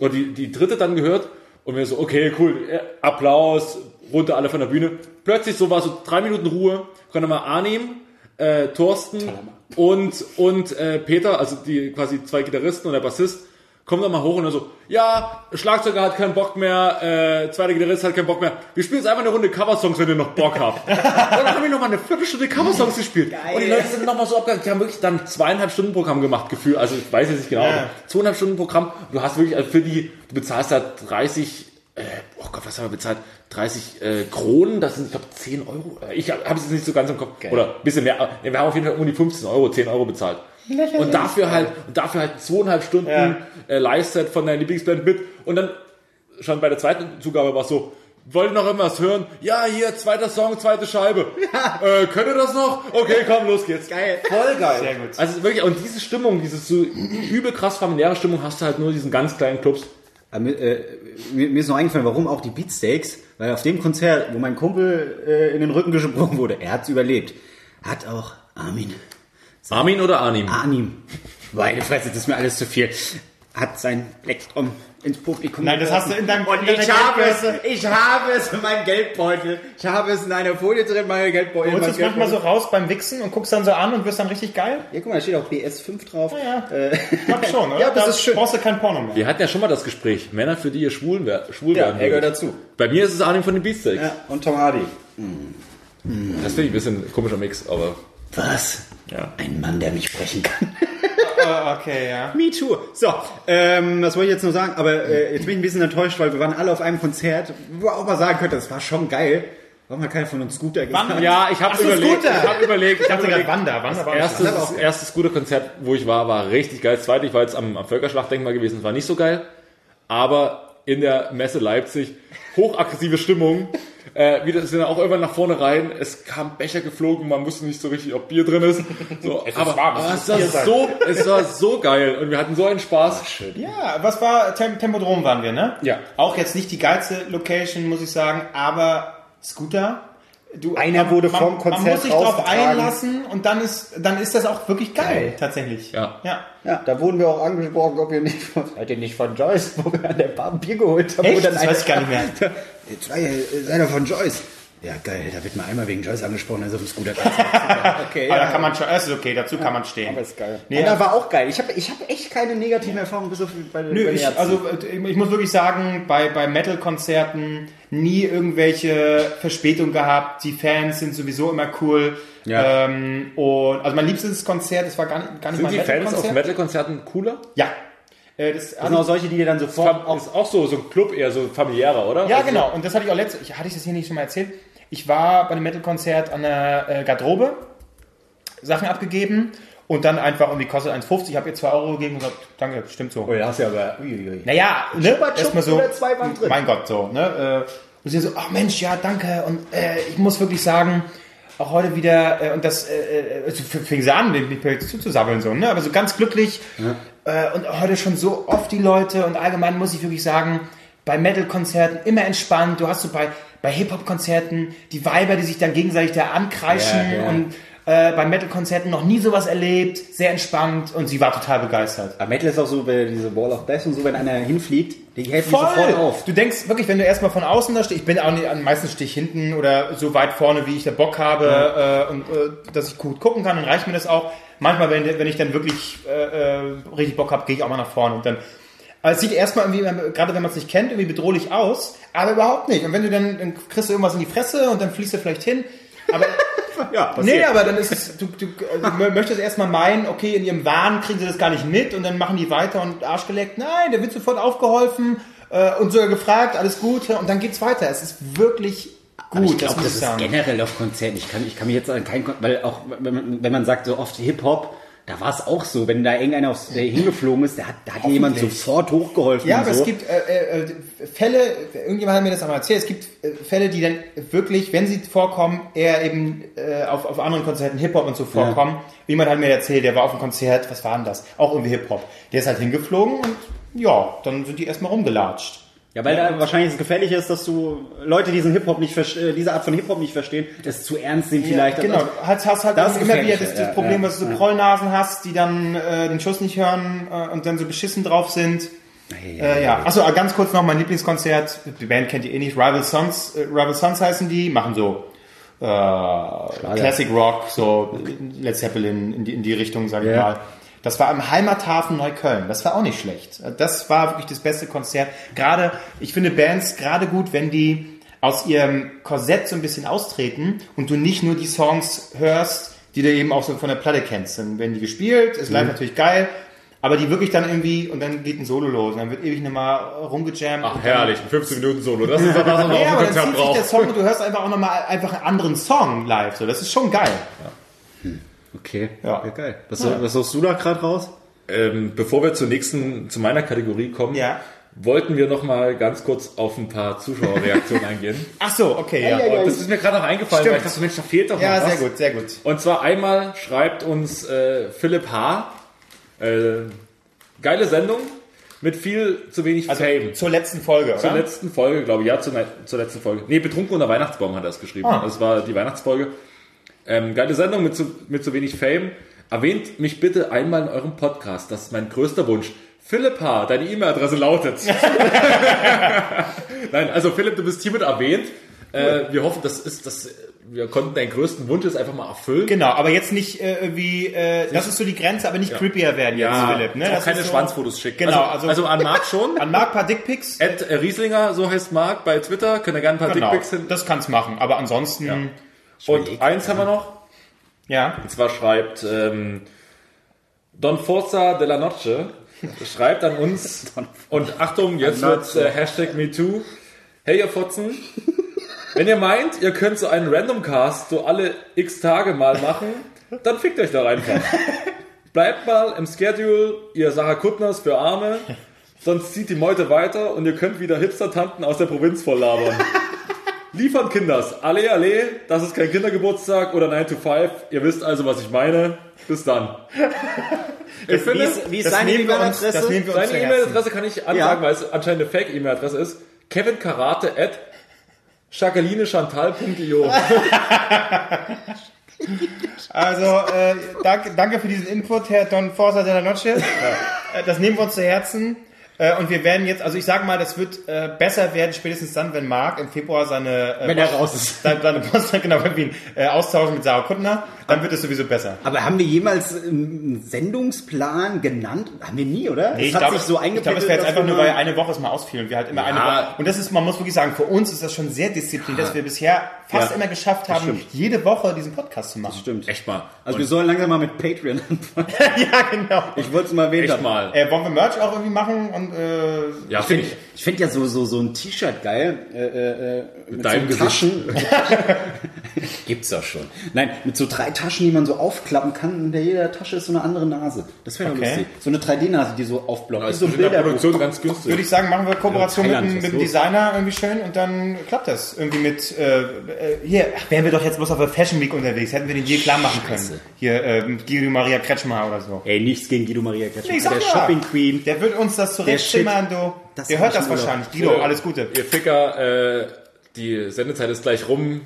oder die, die dritte dann gehört, und wir so, okay, cool, äh, Applaus, runter alle von der Bühne. Plötzlich so war so drei Minuten Ruhe, konnte mal Arnim, äh, Thorsten und, und äh, Peter, also die quasi zwei Gitarristen und der Bassist, kommen dann mal hoch und dann so, ja, Schlagzeuger hat keinen Bock mehr, äh, zweiter Gitarrist hat keinen Bock mehr. Wir spielen jetzt einfach eine Runde Coversongs, wenn ihr noch Bock habt. und (laughs) dann haben wir noch mal eine Viertelstunde Coversongs gespielt. Und die Leute sind noch mal so abgegangen. Die haben wirklich dann zweieinhalb Stunden Programm gemacht, Gefühl. Also ich weiß jetzt nicht genau, Ja. zweieinhalb Stunden Programm. Du hast wirklich, also für die, du bezahlst da 30, äh, oh Gott, was haben wir bezahlt? 30 äh, Kronen, das sind, ich glaube, 10 Euro. Äh, Ich habe es jetzt nicht so ganz im Kopf. Oder ein bisschen mehr. Ja, Wir haben auf jeden Fall um die 15 Euro, 10 Euro bezahlt. Und dafür halt, und dafür halt zweieinhalb Stunden Ja. äh, Live-Set von deiner Lieblingsband mit. Und dann schon bei der zweiten Zugabe war es so, wollt ihr noch irgendwas hören? Ja, hier, zweiter Song, zweite Scheibe. (laughs) Äh, könnt ihr das noch? Okay, komm, los geht's. Geil. Voll geil. Sehr gut. Also wirklich, und diese Stimmung, diese so übel krass familiäre Stimmung hast du halt nur in diesen ganz kleinen Clubs. Äh, mir, mir ist noch eingefallen, warum auch die Beatsteaks, weil auf dem Konzert, wo mein Kumpel äh, in den Rücken gesprungen wurde, er hat's überlebt, hat auch Armin, Armin oder Arnim? Arnim, meine Fresse, das ist mir alles zu viel, hat sein Plektrum ins Publikum Nein, das hast du in deinem und ich habe es, ich habe es in meinem Geldbeutel, ich habe es in einer Folie drin, meine Geldbeutel. Holst du es manchmal so raus beim Wichsen und guckst dann so an und wirst dann richtig geil? Ja, guck mal, da steht auch BS5 drauf. Ja, Äh, ich glaub schon, (laughs) oder? Ja, das da ist schön. brauchst du kein Porno mehr. Wir hatten ja schon mal das Gespräch. Männer, für die ihr schwul, wer schwul ja, werden er gehört dazu. Bei mir ist es Arnim von den Beatsteaks. Ja, und Tom Hardy. Das finde ich ein bisschen komischer Mix, aber Was? ja. Ein Mann, der mich sprechen kann. Äh, okay, ja. (laughs) Me too. So, ähm, was wollte ich jetzt nur sagen? Aber äh, jetzt bin ich ein bisschen enttäuscht, weil wir waren alle auf einem Konzert, wo auch mal sagen könnte, das war schon geil. Warum hat keiner von uns Scooter gesagt? Ja, ich habe überlegt, Scooter. ich habe überlegt, ich dachte gerade überlegt. Wander. Wander war Erstes, auch das erste Scooter-Konzert, wo ich war, war richtig geil. Das zweite, ich war jetzt am, am Völkerschlachtdenkmal gewesen, das war nicht so geil. Aber in der Messe Leipzig, hochaggressive Stimmung. Äh, wir sind auch irgendwann nach vorne rein. Es kam Becher geflogen, man wusste nicht so richtig, ob Bier drin ist. So, (laughs) ist aber warm, es aber es, war so, es war so geil und wir hatten so einen Spaß. Ja, was war Tem Tempodrom waren wir, ne? Ja. Auch jetzt nicht die geilste Location, muss ich sagen, aber Scooter. Du, Einer wurde man, vorm Konzert Man muss sich drauf rausgetragen. einlassen und dann ist, dann ist das auch wirklich geil, tatsächlich. Ja. ja. Ja, da wurden wir auch angesprochen, ob ihr nicht von, (laughs) seid ihr nicht von Joyce, wo wir an der Bar ein Bier geholt haben. Echt? Das einer- weiß ich gar nicht mehr. (laughs) Zwei, äh, seid ihr von Joyce? Ja, geil, da wird mal einmal wegen Joyce angesprochen, also ein Scooter. (laughs) okay, Aber da kann man schon, das ist okay, dazu kann man stehen. Aber ist geil. Nee, also- war auch geil. Ich habe ich hab echt keine negativen Erfahrungen bis auf bei Nö, bei ich, also äh, ich muss wirklich sagen, bei, bei Metal-Konzerten nie irgendwelche Verspätung gehabt. Die Fans sind sowieso immer cool. Ja. Ähm, und also mein liebstes Konzert, das war gar nicht, gar nicht Sind mal die ein Fans auf Metal-Konzert. Metal-Konzerten cooler? Ja. Äh, das das sind auch solche, die dir dann sofort Auch, ist auch so, so ein Club eher so familiärer, oder? ja, Also- genau. Und das hatte ich auch letzte, hatte ich das hier nicht schon mal erzählt? Ich war bei einem Metal-Konzert an der äh, Garderobe, Sachen abgegeben und dann einfach irgendwie kostet 1,50. Ich habe ihr 2 Euro gegeben und gesagt, danke, stimmt so. Oh, da hast du aber. Uiuiui. Naja, ne, erstmal so, zwei waren drin. mein Gott, so, ne, äh, und sie so, ach Mensch, ja, danke, und äh, ich muss wirklich sagen, auch heute wieder, äh, und das, äh, äh, so f- fing sie an, mich zuzusabbeln, so, ne, aber so ganz glücklich, äh, und heute schon so oft die Leute, und allgemein muss ich wirklich sagen, bei Metal-Konzerten immer entspannt, du hast so bei, bei Hip-Hop-Konzerten die Weiber, die sich dann gegenseitig da ankreischen, Ja, ja. und äh, bei Metal-Konzerten noch nie sowas erlebt, sehr entspannt, und sie war total begeistert. Aber Metal ist auch so, bei diese Wall of Death und so, wenn einer hinfliegt, die helfen sofort auf. Du denkst wirklich, wenn du erstmal von außen da stehst, ich bin auch nicht, meistens stehe ich hinten oder so weit vorne, wie ich da Bock habe äh, und äh, dass ich gut gucken kann, dann reicht mir das auch. Manchmal, wenn, wenn ich dann wirklich äh, äh, richtig Bock habe, gehe ich auch mal nach vorne und dann also es sieht erstmal irgendwie, gerade wenn man es nicht kennt, irgendwie bedrohlich aus, aber überhaupt nicht. Und wenn du dann, dann kriegst du irgendwas in die Fresse und dann fließt du vielleicht hin. Aber (laughs) Ja, Nee, aber dann ist es, du, du äh, möchtest erstmal meinen, okay, in ihrem Wahn kriegen sie das gar nicht mit und dann machen die weiter und Arsch geleckt. Nein, der wird sofort aufgeholfen äh, und sogar gefragt, alles gut und dann geht's weiter. Es ist wirklich gut, Aber ich glaube, muss das ist generell auf Konzerten. Ich kann, ich kann mich jetzt an kein Kon weil auch wenn man, wenn man sagt so oft Hip-Hop, da war es auch so, wenn da irgendeiner aufs, der hingeflogen ist, da hat, da hat jemand sofort hochgeholfen. Ja, aber so. es gibt äh, äh, Fälle, irgendjemand hat mir das einmal erzählt, es gibt äh, Fälle, die dann wirklich, wenn sie vorkommen, eher eben äh, auf, auf anderen Konzerten Hip-Hop und so vorkommen. Jemand hat mir erzählt, der war auf einem Konzert, was war denn das? Auch irgendwie Hip-Hop. Der ist halt hingeflogen und ja, dann sind die erstmal rumgelatscht. Ja, weil da wahrscheinlich es gefährlich ist, dass du Leute diesen Hip-Hop nicht äh, diese Art von Hip-Hop nicht verstehen, das zu ernst nehmen vielleicht. Genau, Also, hast, hast halt Das immer wieder das, das ja, Problem, ja, dass du so ja. Prollnasen hast, die dann äh, den Schuss nicht hören äh, und dann so beschissen drauf sind. Äh, ja, achso, ganz kurz noch mein Lieblingskonzert. Die Band kennt ihr eh nicht. Rival Sons, äh, Rival Sons heißen die, machen so äh, Classic Rock, so Led Zeppelin in die, in die Richtung, sag ich Ja. mal. Das war im Heimathafen Neukölln. Das war auch nicht schlecht. Das war wirklich das beste Konzert. Gerade, ich finde Bands gerade gut, wenn die aus ihrem Korsett so ein bisschen austreten und du nicht nur die Songs hörst, die du eben auch so von der Platte kennst. Dann werden die gespielt, ist Mhm. live natürlich geil, aber die wirklich dann irgendwie, und dann geht ein Solo los und dann wird ewig nochmal rumgejammt. Ach, herrlich, ein 15 Minuten Solo. Das ist das, was man ja, auf aber dem Konzert sich der braucht. Song und du hörst einfach auch nochmal einfach einen anderen Song live. So, das ist schon geil. Okay, Ja. geil. Was, was suchst du da gerade raus? Ähm, bevor wir zur nächsten, zu meiner Kategorie kommen, Ja. wollten wir noch mal ganz kurz auf ein paar Zuschauerreaktionen (laughs) eingehen. Ach so, okay, ja. Und das ist mir gerade noch eingefallen, Stimmt. weil ich dachte, Mensch, da fehlt doch Ja, noch was. sehr gut, sehr gut. Und zwar einmal schreibt uns äh, Philipp H. Äh, geile Sendung mit viel zu wenig Also Fame. zur letzten Folge, Zur oder? letzten Folge, glaube ich, ja, zur, zur letzten Folge. Nee, betrunken unter Weihnachtsbaum hat er es geschrieben. Ah. Das war die Weihnachtsfolge. Ähm, geile Sendung mit zu, mit zu wenig Fame. Erwähnt mich bitte einmal in eurem Podcast. Das ist mein größter Wunsch. Philipp H., deine E-Mail-Adresse lautet. (laughs) Nein, also Philipp, du bist hiermit erwähnt. Äh, wir hoffen, das ist das. Wir konnten deinen größten Wunsch jetzt einfach mal erfüllen. Genau, aber jetzt nicht äh, irgendwie, äh, das ist so die Grenze, aber nicht creepier werden jetzt, Philipp. Ne? auch Das keine so, Schwanzfotos schicken. Genau, also, also- also an Marc schon. (laughs) An Marc ein paar Dickpics. Ed äh, Rieslinger, so heißt Marc bei Twitter. Könnt ihr gerne ein paar Genau, Dickpics hin. das kann's machen, aber ansonsten, Und eins haben wir noch. ja. Und zwar schreibt ähm, Don Forza de la Noche schreibt an uns (laughs) und Achtung, jetzt wird äh, Hashtag MeToo. Hey ihr Fotzen, wenn ihr meint, ihr könnt so einen Random Cast so alle x Tage mal machen, dann fickt euch doch einfach. Bleibt mal im Schedule, ihr Sarah Kuttners für Arme, sonst zieht die Meute weiter und ihr könnt wieder Hipster-Tanten aus der Provinz voll labern. Liefern Kinders. Alle, alle, das ist kein Kindergeburtstag oder 9 to 5. Ihr wisst also, was ich meine. Bis dann. (laughs) Ich Wie finde, ist, wie ist Das seine nehmen wir uns, E-Mail-Adresse? seine zu Herzen. E-Mail-Adresse kann ich ansagen, Ja. weil es anscheinend eine Fake-E-Mail-Adresse ist. Kevin Karate at Jacqueline-Chantal.io. (laughs) Also, äh, danke, danke für diesen Input, Herr Don Forza de la Noche. Äh, Das nehmen wir uns zu Herzen. Äh, Und wir werden jetzt, also ich sage mal, das wird äh, besser werden, spätestens dann, wenn Marc im Februar seine äh, Wenn er raus ist. Seine, seine Post, (laughs) genau, wenn wir ihn äh, austauschen mit Sarah Kuttner, dann wird es sowieso besser. Aber haben wir jemals einen Sendungsplan genannt? Haben wir nie, oder? Nee, es ich hat glaube, sich so ich glaube, es wäre jetzt einfach nur, weil mal- eine Woche es mal ausfiel und wir halt immer Ja. eine Woche. Und das ist, man muss wirklich sagen, für uns ist das schon sehr diszipliniert, dass wir bisher fast Ja. immer geschafft haben, jede Woche diesen Podcast zu machen. Stimmt. Echt mal. Also wir sollen langsam mal mit Patreon anfangen. (laughs) ja, genau. Ich wollte es mal erwähnt Echt mal. Äh, wollen wir Merch auch irgendwie machen und äh, Ja, Ich finde ich. ich find ja so, so, so ein T-Shirt geil. Äh, äh, äh, mit deinem so Taschen. (laughs) (laughs) Gibt's ja schon. Nein, mit so drei Taschen, die man so aufklappen kann. Und in jeder Tasche ist so eine andere Nase. Das wäre Okay. lustig. So eine 3D-Nase, die so aufblockt. Das Wie so ist ein der. Produktion ganz würde günstig. ich sagen, machen wir Kooperation Ja, mit, mit dem? Designer irgendwie schön und dann klappt das. Irgendwie mit, äh, äh, hier, ach, wären wir doch jetzt bloß auf der Fashion Week unterwegs, hätten wir den hier klar machen können. Hier, äh, mit Guido Maria Kretschmer oder so. Ey, nichts gegen Guido Maria Kretschmer. Nee, der ja. Shopping Queen. Der wird uns das zurechtzimmern, du. Das Der hab hört das wahrscheinlich. Guido, alles Gute. Ihr Ficker, äh, die Sendezeit ist gleich rum.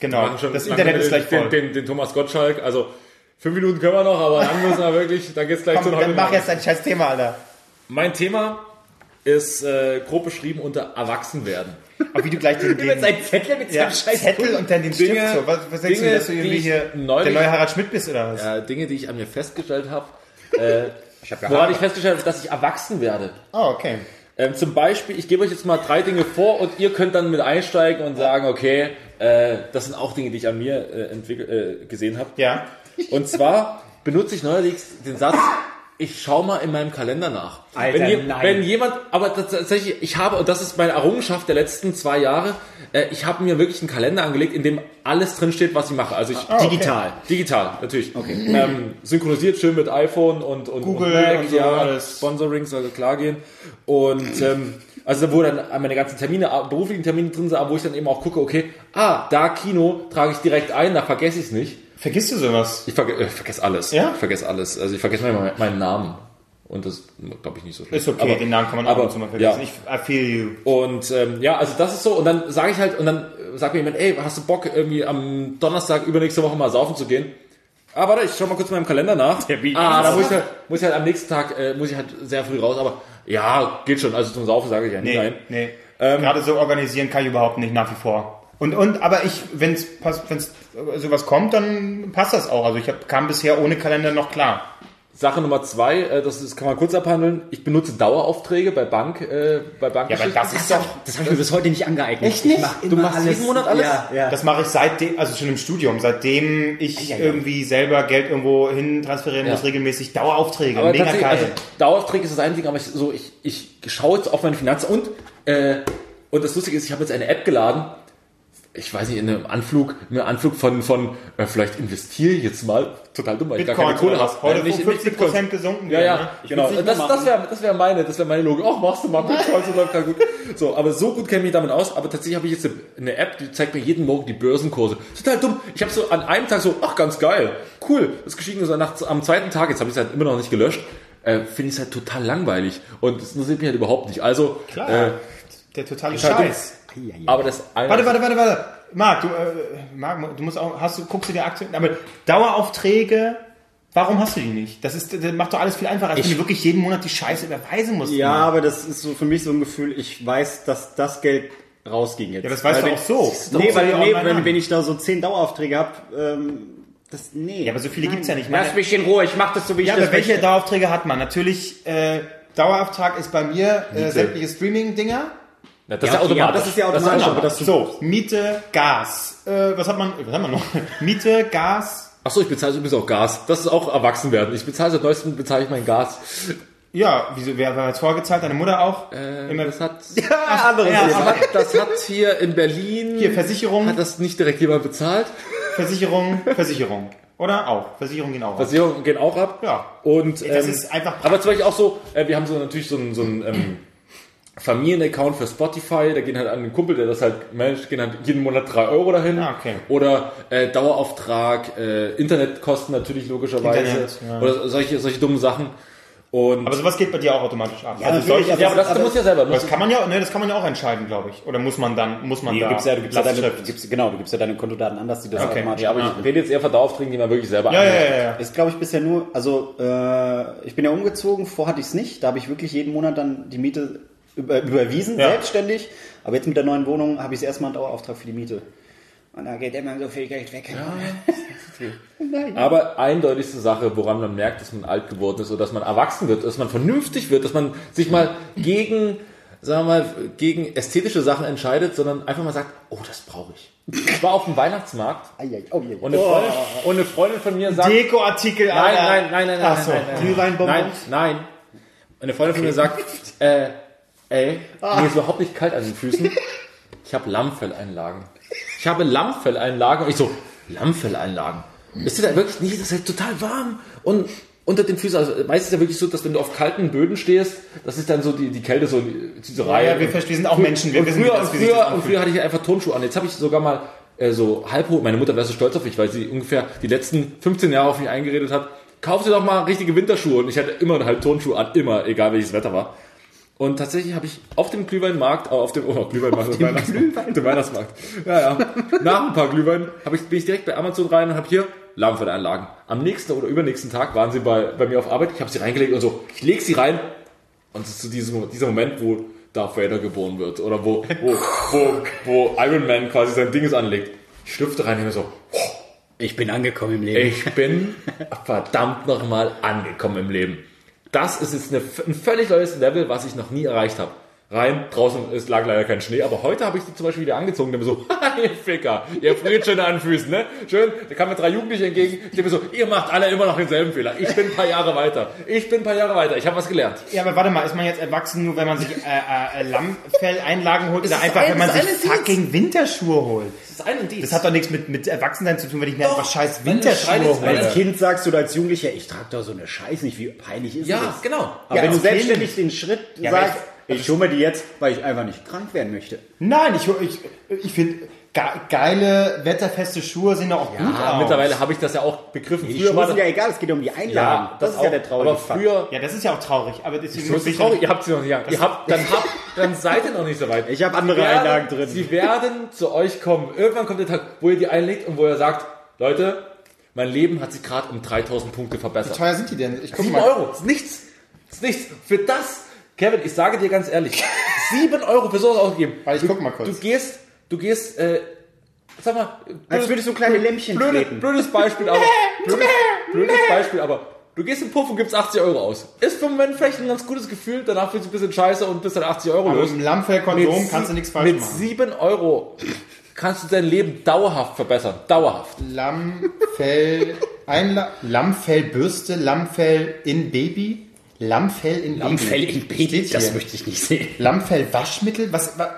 Genau, schon das Internet ist gleich den, voll. Den, den, Thomas Gottschalk. Also fünf Minuten können wir noch, aber dann müssen wir wirklich, dann geht's gleich Komm, zu dann mach jetzt dein scheiß Thema, Alter. Mein Thema ist äh, grob beschrieben unter Erwachsenwerden. Aber wie du gleich den, (laughs) den Mit Zettel, mit ja, scheiß Zettel und dann den Stift Dinge- so. Was, was denkst Dinge, du, dass du irgendwie die ich hier neulich- der neue Harald Schmidt bist oder was? Äh, Dinge, die ich an mir festgestellt habe. (laughs) Äh, hab ja woran ich festgestellt habe, dass ich erwachsen werde. Oh, okay. Ähm, zum Beispiel, ich gebe euch jetzt mal drei Dinge vor und ihr könnt dann mit einsteigen und sagen, okay, äh, das sind auch Dinge, die ich an mir äh, entwickelt, äh, gesehen habe. Ja. Und zwar benutze ich neuerdings den Satz, ich schau mal in meinem Kalender nach. Alter, wenn, je, nein. wenn jemand, aber tatsächlich, ich habe, und das ist meine Errungenschaft der letzten zwei Jahre, äh, ich habe mir wirklich einen Kalender angelegt, in dem alles drinsteht, was ich mache. Also ich, Ah, okay. Digital. Digital, natürlich. Ähm, synchronisiert schön mit iPhone und, und Google und, Mac, und so ja, alles. Sponsoring soll klar gehen. Und ähm, also wo dann meine ganzen Termine, äh, beruflichen Termine drin sind, aber wo ich dann eben auch gucke, okay, ah, da Kino trage ich direkt ein, da vergesse ich es nicht. Vergisst du sowas? Ich verge äh, vergesse alles. Ja? Ich vergesse alles. Also ich vergesse manchmal meinen Namen. Und das glaube ich nicht so schlimm. Ist okay, aber, den Namen kann man aber, ab und zu mal vergessen. Ja. Ich I feel you. Und ähm, ja, also das ist so. Und dann sage ich halt, und dann sagt mir jemand, ey, hast du Bock, irgendwie am Donnerstag übernächste Woche mal saufen zu gehen? Ah, warte, ich schau mal kurz in meinem Kalender nach. Termin. Ah, da muss ich, halt, muss ich halt am nächsten Tag, äh, muss ich halt sehr früh raus. Aber ja, geht schon. Also zum Saufen sage ich ja nie Nee, nein. nee. Ähm, Gerade so organisieren kann ich überhaupt nicht nach wie vor. Und, und, aber ich, wenn es wenn's sowas kommt, dann passt das auch. Also ich hab, kam bisher ohne Kalender noch klar. Sache Nummer zwei, äh, das, ist, kann man kurz abhandeln. Ich benutze Daueraufträge bei Bank, äh, bei Bank. Ja, aber das ist doch, Das habe ich mir bis heute nicht angeeignet. Echt nicht? Ich mach Du machst alles, jeden Monat alles? Ja, ja. das mache ich seitdem, also schon im Studium, seitdem ich Ja, ja. irgendwie selber Geld irgendwo hin transferieren Ja. muss, regelmäßig Daueraufträge. Aber Mega geil. also Daueraufträge ist das eine Ding, aber ich, so, ich, ich schaue jetzt auf meine Finanzen und, äh, und das Lustige ist, ich habe jetzt eine App geladen, ich weiß nicht, in einem Anflug, in einem Anflug von, von äh, vielleicht investiere ich jetzt mal, total dumm, weil ich gar keine Kohle habe. Heute Äh, nicht- um nicht 50% Bitcoins. gesunken. Ja, ja, ne? genau. Das, das wäre das wär meine, das wäre meine Logik. Ach, machst du mal Bitcoins, das läuft gerade gut. So, aber so gut kenne ich mich damit aus. Aber tatsächlich habe ich jetzt eine, App, die zeigt mir jeden Morgen die Börsenkurse. Total dumm. Ich habe so an einem Tag so, ach, ganz geil, cool, das ist gestiegen. So nach, am zweiten Tag, jetzt habe ich es halt immer noch nicht gelöscht, äh, finde ich es halt total langweilig. Und das interessiert mich halt überhaupt nicht. Also, Klar. äh, Der totale Total dumm. Scheiß. aber das. Warte, warte, warte, warte. Marc, du, äh, Marc, du musst auch, hast du, guckst du dir Aktien, aber Daueraufträge, warum hast du die nicht? Das ist, das macht doch alles viel einfacher, als wenn du wirklich jeden Monat die Scheiße überweisen musst. Ja, aber das ist so für mich so ein Gefühl, ich weiß, dass das Geld rausging jetzt. Ja, das weißt Weil du wenn- auch so. Nee, weil, nee wenn, wenn ich da so zehn Daueraufträge habe, ähm, das, nee. Ja, aber so viele gibt's ja nicht. Lass Meine- mich in Ruhe, ich mach das so, wie ich Ja, das aber welche möchte. Daueraufträge hat man? Natürlich, äh, Dauerauftrag ist bei mir äh, sämtliche Streaming-Dinger. Na, das Ja, ist ja okay, ja, automatisch. das ist ja automatisch, das So, Miete, Gas. Äh, was hat man, was haben wir noch? (laughs) Miete, Gas. Achso, ich bezahle übrigens auch Gas. Das ist auch erwachsen werden. Ich bezahle seit neuestem bezahle ich mein Gas. Ja, wieso, wer war jetzt vorgezahlt? Deine Mutter auch? Immer, Das hat, (laughs) Ja, anderes ja, Thema. aber- das hat hier in Berlin. Hier, Versicherung, Hat das nicht direkt jemand bezahlt? Versicherung, Versicherung. Oder? Auch. Versicherungen gehen auch. auf. Versicherungen gehen auch ab. Ja. Und, Das ähm, ist einfach aber zum Beispiel auch so, äh, wir haben so natürlich so einen, so einen ähm, Familienaccount für Spotify, da gehen halt an den Kumpel, der das halt managt, gehen halt jeden Monat drei Euro dahin. Ah, okay. Oder äh, Dauerauftrag, äh, Internetkosten natürlich logischerweise. Internet, ja. Oder solche, solche dummen Sachen. Und Aber sowas geht bei dir auch automatisch ab. Ja, also solche, ja, aber das, du musst ja selber. Das kann man ja, ne, das kann man ja auch entscheiden, glaube ich. Oder muss man dann, muss man Nee, da du gibst ja, du gibst ja deine, du gibst, genau, du gibst ja deine Kontodaten an, dass die das Okay. automatisch ja, aber ich rede jetzt eher von Daueraufträgen, die man wirklich selber ja, ja, anlegt. ja, ja. Ist, glaube ich, bisher nur, also äh, ich bin ja umgezogen, vorher hatte ich es nicht. Da habe ich wirklich jeden Monat dann die Miete über, überwiesen, Ja. selbstständig. Aber jetzt mit der neuen Wohnung habe ich erstmal einen Dauerauftrag für die Miete. Und da geht immer so viel Geld weg. (laughs) Aber eindeutigste Sache, woran man merkt, dass man alt geworden ist oder dass man erwachsen wird, dass man vernünftig wird, dass man sich mal gegen, sagen wir mal, gegen ästhetische Sachen entscheidet, sondern einfach mal sagt, oh, das brauche ich. Ich war auf dem Weihnachtsmarkt oh, und eine, Freundin, und eine Freundin von mir sagt, Dekoartikel, nein, nein, nein, nein, nein, nein, nein, nein, nein, nein. Eine Freundin von mir sagt, äh, (laughs) ey, mir ist überhaupt nicht kalt an den Füßen. Ich habe Lammfelleinlagen. Ich habe Lammfelleinlagen. Und ich so, Lammfelleinlagen? Ist dir da wirklich nicht, das ist halt total warm und unter den Füßen, also meistens ist ja wirklich so, dass wenn du auf kalten Böden stehst, das ist dann so die, die Kälte so diese Ja, Reihe. ja, wir, wir sind auch Menschen. Wir und wissen, früher, das, und, das früher, und früher hatte ich einfach Turnschuhe an. Jetzt habe ich sogar mal äh, so halb hoch. Meine Mutter wäre so stolz auf mich, weil sie ungefähr die letzten 15 Jahre auf mich eingeredet hat. Kauf dir doch mal richtige Winterschuhe. Und ich hatte immer halb Turnschuhe an, immer, egal welches Wetter war. Und tatsächlich habe ich auf dem Glühweinmarkt, äh, auf dem, oh, Glühweinmarkt, auf dem Weihnachtsmarkt, dem Weihnachtsmarkt. Ja, ja. Nach ein paar Glühwein ich, bin ich direkt bei Amazon rein und habe hier Lammfelleinlagen. Am nächsten oder übernächsten Tag waren sie bei, bei mir auf Arbeit. Ich habe sie reingelegt und so, ich lege sie rein und es ist so diesem, dieser Moment, wo Darth Vader geboren wird oder wo, wo, wo, wo Iron Man quasi sein Ding anlegt. Ich schlüpfte rein und mir so, Ich bin angekommen im Leben. ich bin verdammt nochmal angekommen im Leben. Das ist jetzt eine, ein völlig neues Level, was ich noch nie erreicht habe. Rein, draußen es lag leider kein Schnee, aber heute habe ich die zum Beispiel wieder angezogen, der mir so, (laughs) ihr Ficker, ihr friert schön an den Füßen, ne? Schön, da kamen mir drei Jugendliche entgegen, die mir so, ihr macht alle immer noch denselben Fehler. Ich bin ein paar Jahre weiter. Ich bin ein paar Jahre weiter. Ich habe was gelernt. Ja, aber warte mal, ist man jetzt erwachsen nur, wenn man sich äh, äh, Lammfelleinlagen holt oder einfach, ein- wenn man das sich ist eine fucking Winterschuhe holt? Das ist ein und dies. Das hat doch nichts mit, mit Erwachsensein zu tun, wenn ich mir Doch, einfach scheiß Winterschuhe hole. Als Kind sagst du oder als Jugendlicher, ich trage doch so eine Scheiße nicht, wie peinlich ist ja, das? genau. Aber Ja, wenn du selbstständig den Schritt Ja, sagst, ich, hole mir die jetzt, weil ich einfach nicht krank werden möchte. Nein, ich, ich, ich finde, ge geile, wetterfeste Schuhe sehen auch gut Ja, aus. mittlerweile habe ich das ja auch begriffen. Die Früher Schuhe war sind das, ja egal, es geht um die Einlagen. ja, das, ist ja der traurige Aber früher, Ja, das ist ja auch traurig, aber deswegen So ist traurig. Ihr habt sie noch nicht. Ihr habt, dann, (laughs) habt, dann seid ihr noch nicht so weit. Ich hab andere werden- Einlagen drin. Sie werden zu euch kommen. Irgendwann kommt der Tag, wo ihr die einlegt und wo ihr sagt, Leute, mein Leben hat sich gerade um 3000 Punkte verbessert. teuer sind die denn? Ich guck 7 mal. Euro, das ist nichts. Das ist nichts. Für das, Kevin, ich sage dir ganz ehrlich, (laughs) 7 Euro für sowas ausgegeben. Warte, ich guck mal kurz. Du gehst, du gehst, äh, sag mal, Als würdest du kleine Lämpchen blöde, treten. blödes Beispiel, aber (laughs) blödes, blödes Beispiel, aber du gehst in den Puff und gibst 80 Euro aus. Ist für den Moment vielleicht ein ganz gutes Gefühl, danach fühlst du ein bisschen scheiße und bist dann 80 Euro Aber los. im Lammfellkonsum Mit kannst du nichts falsch Mit machen. 7 Euro kannst du dein Leben dauerhaft verbessern. Dauerhaft. Lammfell, Einla Lammfellbürste, Lammfell in Baby, Lammfell in Lammfell in Baby, das möchte ich nicht sehen. Lammfellwaschmittel, was, was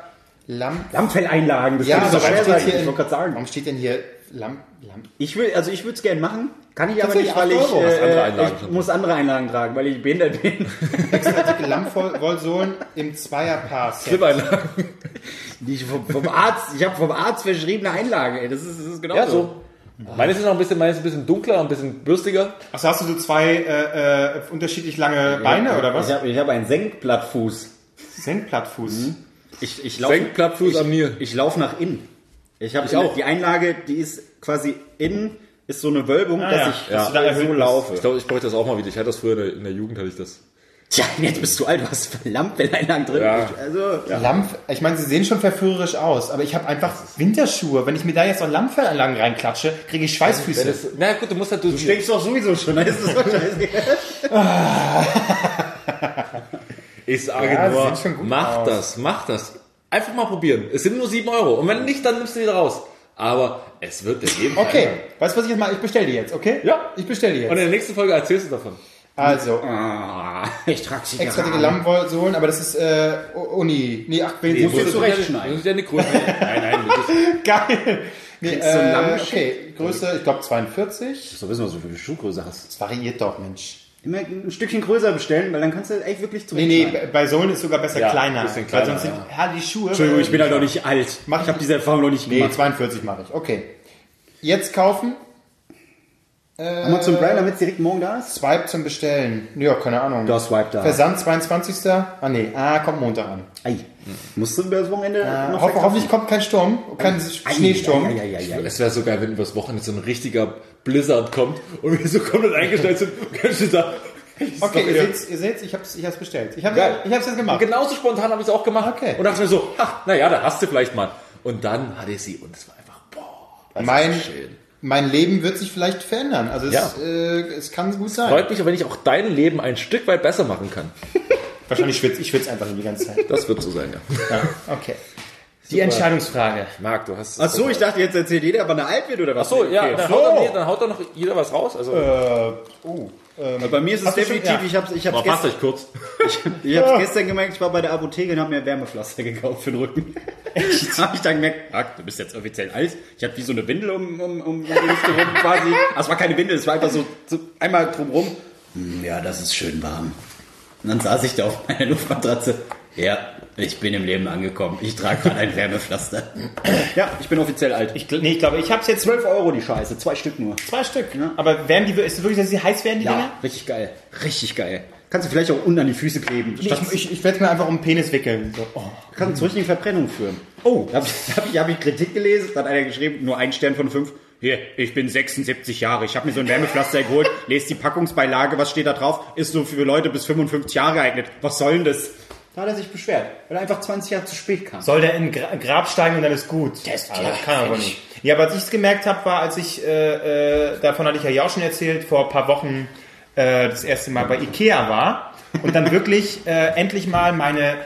Lamm, Lammfelleinlagen, das ja, könnte so warum sein. steht hier, Ich wollte gerade sagen. warum steht denn hier Lamm, Lamm? Ich will, also ich würde es gerne machen, kann ich aber nicht, weil ich, 8 Euro. Hast andere äh, ich muss andere Einlagen tragen, weil ich behindert bin. (laughs) Extraartikel Lammwollsohlen im Zweierpaar-Set. Slip-Einlagen. Vom, vom Arzt, ich habe vom Arzt verschriebene Einlage, ey. Das ist, das ist genau Ja, so. Meines ist noch ein bisschen, meines ist ein bisschen dunkler, ein bisschen bürstiger. Achso, hast du so zwei äh, äh, unterschiedlich lange Beine oder was? Ich habe ich hab einen Senkblattfuß. Senkblattfuß. Ich, ich laufe Senkblattfuß ich, an mir. Ich laufe nach innen. Ich habe auch. die Einlage, die ist quasi innen, ist so eine Wölbung, Ah, dass ja. ich Dass du da erhöht so laufe. Ich glaube, ich bräuchte das auch mal wieder. Ich hatte das früher in der, in der Jugend, hatte ich das. Tja, jetzt bist du alt, du hast Lampfelleinlagen drin. Ja. Ich, also, Lamm, ich meine, sie sehen schon verführerisch aus, aber ich habe einfach Winterschuhe. Wenn ich mir da jetzt noch Lammfellanlagen reinklatsche, kriege ich Schweißfüße. Das, na gut, du musst halt... Du, du denkst doch sowieso schon, dann ist das doch scheiße. (laughs) ich sage Ja, nur, mach aus. das, mach das. Einfach mal probieren. Es sind nur 7 Euro. Und wenn nicht, dann nimmst du die raus. Aber es wird der Leben Okay, weißt du, was ich jetzt mache? Ich bestelle die jetzt, okay? Ja. Ich bestelle die Und jetzt. in der nächsten Folge erzählst du davon. Also, Ah, ich trage sie extra dicke Lammwollsohlen, aber das ist äh, Uni. Nee, ach, nee, musst du zurechtschneiden. Das ist ja eine Größe. Nein, nein, das (laughs) Geil. Nee, äh, Lamm okay, Größe, ich glaube 42. So wissen wir, für eine Schuhgröße hast. Das variiert doch, Mensch. Immer ein Stückchen größer bestellen, weil dann kannst du echt wirklich Nee, nee, bei Sohlen ist sogar besser Ja, kleiner. bisschen kleiner, Weil sonst sind ja. die Schuhe. Entschuldigung, äh, ich bin halt noch nicht alt. Mach ich habe diese Erfahrung noch nicht Nee, gemacht. 42 mache ich. Okay. Jetzt kaufen. Amazon Prime, damit es direkt morgen da ist? Swipe zum Bestellen. Ja, keine Ahnung. Da Swipe da. Versand 22. Ah nee, ah, kommt Montag an. Ei. Musst du über das Wochenende Äh, noch hoff, hoffentlich kommt kein Sturm, kein Ei, Schneesturm. ei, ei, ei, ei, ei. Es wäre so geil, wenn übers Wochenende so ein richtiger Blizzard kommt und wir so komplett eingestellt sind und kannst du sagen, Okay, ihr seht's, ihr seht's, ich hab's, ich hab's bestellt. Ich hab's, Geil. ich hab's jetzt Und gemacht. genauso spontan habe ich es auch gemacht. Okay. Und dachte mir so, ach, naja, da hast du vielleicht mal. Und dann hatte ich sie und es war einfach, boah, das Mein, ist schön. Mein Leben wird sich vielleicht verändern. Also es, Ja. äh, es kann gut sein. Freut mich, wenn ich auch dein Leben ein Stück weit besser machen kann. (laughs) Wahrscheinlich schwitze ich schwitze einfach nur die ganze Zeit. Das wird so sein, ja. Ja, okay. Die Entscheidungsfrage. Marc, du hast Ach so, ich dachte, jetzt erzählt jeder, wann er alt wird oder was? Ach so, ja, Okay. dann, haut doch, dann haut doch noch jeder was raus. Also, Aber Bei mir ist es schon- definitiv, ja. ich hab's, ich hab's, gestern, euch kurz. (laughs) ich hab's gestern gemerkt, ich war bei der Apotheke und habe mir Wärmepflaster gekauft für den Rücken. (laughs) Echt? (laughs) habe ich dann gemerkt, Marc, du bist jetzt offiziell alt. Ich hatte wie so eine Windel um, um, um die Hüfte rum quasi. Also es war keine Windel, es war einfach so, so einmal drumrum. Hm, Ja, das ist schön warm. Und dann saß ich da auf meiner Luftmatratze. Ja, ich bin im Leben angekommen. Ich trage gerade ein Wärmepflaster. Ja, ich bin offiziell alt. Ich, nee, ich glaube, ich hab's jetzt 12 Euro die Scheiße, zwei Stück nur. zwei Stück. Aber werden die, ist es wirklich, dass sie heiß werden, die Dinger? Ja, richtig geil. Richtig geil. Kannst du vielleicht auch unten an die Füße kleben. Nee, ich ich, ich werde mir einfach um den Penis wickeln. So, oh. kann zur richtigen Verbrennung führen. Oh, da habe ich, hab ich, hab ich Kritik gelesen, da hat einer geschrieben, nur ein Stern von fünf. Hier, ich bin 76 Jahre, ich habe mir so ein Wärmepflaster geholt, lest die Packungsbeilage, was steht da drauf? Ist so für Leute bis 55 Jahre geeignet. Was soll denn das? Da hat er sich beschwert, weil er einfach 20 Jahre zu spät kam. Soll der in Gra Grab steigen und dann ist gut? Das- Aber ja, das kann er aber nicht. Ja, aber was ich gemerkt habe, war, als ich, äh, äh, davon hatte ich ja ja auch schon erzählt, vor ein paar Wochen äh, das erste Mal bei Ikea war und dann wirklich äh, endlich mal meine,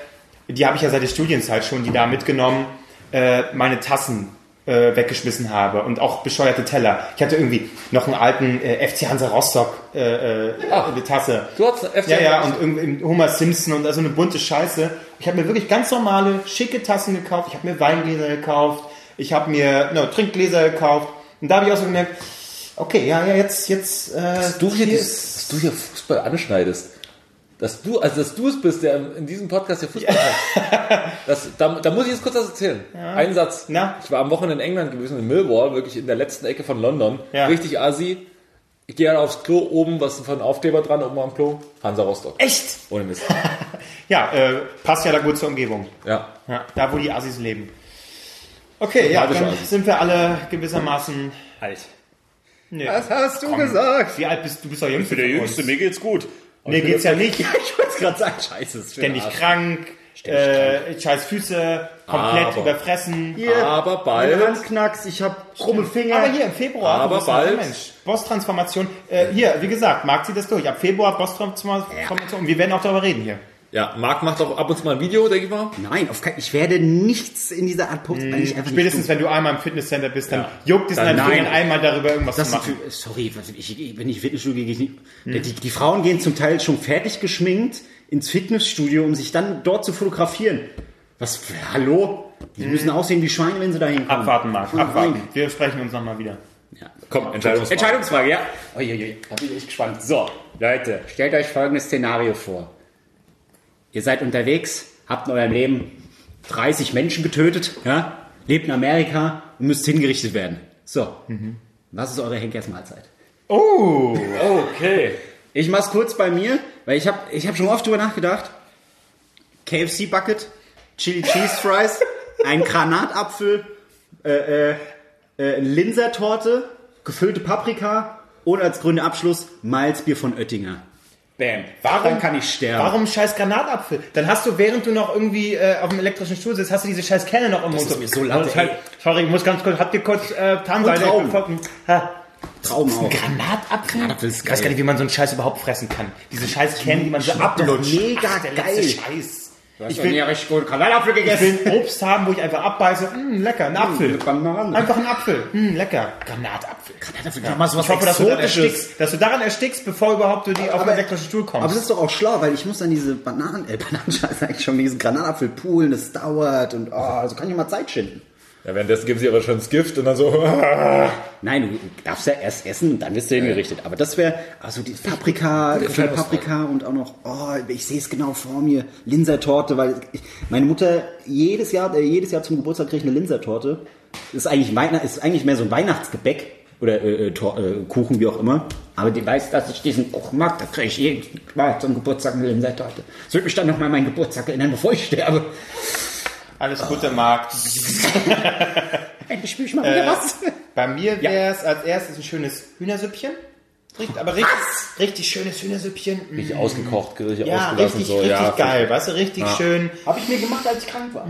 die habe ich ja seit der Studienzeit schon, die da mitgenommen, äh, meine Tassen äh, weggeschmissen habe und auch bescheuerte Teller. Ich hatte irgendwie noch einen alten äh, FC Hansa Rostock äh, äh, eine Tasse. Du hast eine FC Ja, ja, und irgendwie Homer Simpson und also eine bunte Scheiße. Ich habe mir wirklich ganz normale, schicke Tassen gekauft. Ich habe mir Weingläser gekauft. Ich habe mir no, Trinkgläser gekauft. Und da habe ich auch so gemerkt, okay, ja, ja, jetzt, jetzt, äh, dass du hier, hier dass du hier Fußball anschneidest. Dass du, also dass du es bist, der in diesem Podcast hier Fußball hat. Das, da, da muss ich jetzt kurz was erzählen. Ein Satz. Na? Ich war am Wochenende in England gewesen, in Millwall, wirklich in der letzten Ecke von London. Ja. Richtig assi. Ich gehe dann aufs Klo, oben, was ist von Aufkleber dran, oben am Klo? Hansa Rostock. echt, Ohne Mist. (laughs) ja, äh, passt ja da gut zur Umgebung. Ja. Ja, da, wo die Assis leben. Okay, ja, dann Assis. sind wir alle gewissermaßen alt. Nee. Was hast du Komm. gesagt? Wie alt bist du? Du bist doch jüngste von uns. mir geht's gut. Mir geht's ja nicht. (laughs) Ich wollte gerade sagen, scheiße, Ständig Arsch. krank, äh, scheiß Füße, komplett Aber- überfressen. Hier, Aber bald- Meine Hand knacks, ich hab krumme Finger. Aber hier im Februar, Aber bald- Mensch. Boss-Transformation. Äh, hier, wie gesagt, Marc zieht das durch. Ab Februar Boss-Transformation. Und wir werden auch darüber reden hier. Ja, Marc macht auch ab und zu mal ein Video, denke ich mal. Nein, auf keinen, ich werde nichts in dieser Art posten, weil ich einfach Spätestens, nicht wenn du einmal im Fitnesscenter bist, dann Ja. juckt es Dann nein. Einmal darüber irgendwas das zu ist machen. für, sorry, ich, wenn ich Fitnessstudio gehe, gehe ich nicht. Die, die Frauen gehen zum Teil schon fertig geschminkt ins Fitnessstudio, um sich dann dort zu fotografieren. Was, für, hallo? Die müssen aussehen wie Schweine, wenn sie da hinkommen. Abwarten, Marc, abwarten. Wir sprechen uns nochmal wieder. Ja. Komm, Entscheidungsfrage. Entscheidungsfrage, ja. Uiuiui, da bin ich echt gespannt. So, Leute, stellt euch folgendes Szenario vor. Ihr seid unterwegs, habt in eurem Leben 30 Menschen getötet, ja? lebt in Amerika und müsst hingerichtet werden. So, was ist eure Henkersmahlzeit? Oh! Okay. Ich mach's kurz bei mir, weil ich habe ich hab schon oft drüber nachgedacht. KFC Bucket, Chili Cheese Fries, ein (laughs) Granatapfel, äh, äh, äh, Linsertorte, gefüllte Paprika und als grüner Abschluss Malzbier von Oettinger. Bam. Warum- Dann kann ich sterben. Warum scheiß Granatapfel? Dann hast du, während du noch irgendwie äh, auf dem elektrischen Stuhl sitzt, hast du diese scheiß Kerne noch im Mund. ist mir so laut, Das halt, sorry, ich muss ganz kurz, habt ihr kurz äh, Tarnseide? Traum auch. Granatapfel? Granatapfel ist ich weiß geil. gar nicht, wie man so einen Scheiß überhaupt fressen kann. Diese scheiß Kerne, die man so ablutscht. mega Ach, der geil. Scheiß. Ich will- bin ja richtig gut Granatapfel Ich gegessen. will ein Obst haben, wo ich einfach abbeiße. Mm, lecker, ein Apfel. Einfach ein Apfel. Mm, lecker. Granatapfel. Granatapfel, ja. mal sowas Ich hoffe, dass du, daran erstickst, dass du daran erstickst, bevor überhaupt du die auf den Aber- elektrischen Stuhl kommst. Aber das ist doch auch schlau, weil ich muss dann diese Bananen, äh, Bananenscheiße (laughs) eigentlich schon, diesen Granatapfel poolen, das dauert und oh, also kann ich mal Zeit schinden. Ja, währenddessen geben sie aber schon das Gift und dann so. (laughs) Nein, du darfst ja erst essen und dann wirst du hingerichtet. Aber das wäre, also die Paprika, gefüllte Paprika und auch noch, oh, ich sehe es genau vor mir, Linsertorte, weil ich, meine Mutter jedes Jahr, äh, jedes Jahr zum Geburtstag kriegt eine Linsertorte. Ist eigentlich, Weihnacht, ist eigentlich mehr so ein Weihnachtsgebäck. oder äh, äh, äh, Kuchen, wie auch immer. Aber die weiß, dass ich diesen Kuchen mag. Da kriege ich jeden Mal zum Geburtstag eine Limsetorte. Das wird mich dann nochmal meinen Geburtstag erinnern, bevor ich sterbe. Alles Gute, Marc. Endlich spüre ich mal wieder was. Bei mir wäre es als erstes ein schönes Hühnersüppchen. Richtig, aber richtig, richtig schönes Hühnersüppchen. Mm. Richtig ausgekocht, richtig Ja, ausgelassen. richtig, so. richtig ja, geil, weißt du, richtig schön. Habe ich mir gemacht, als ich krank war.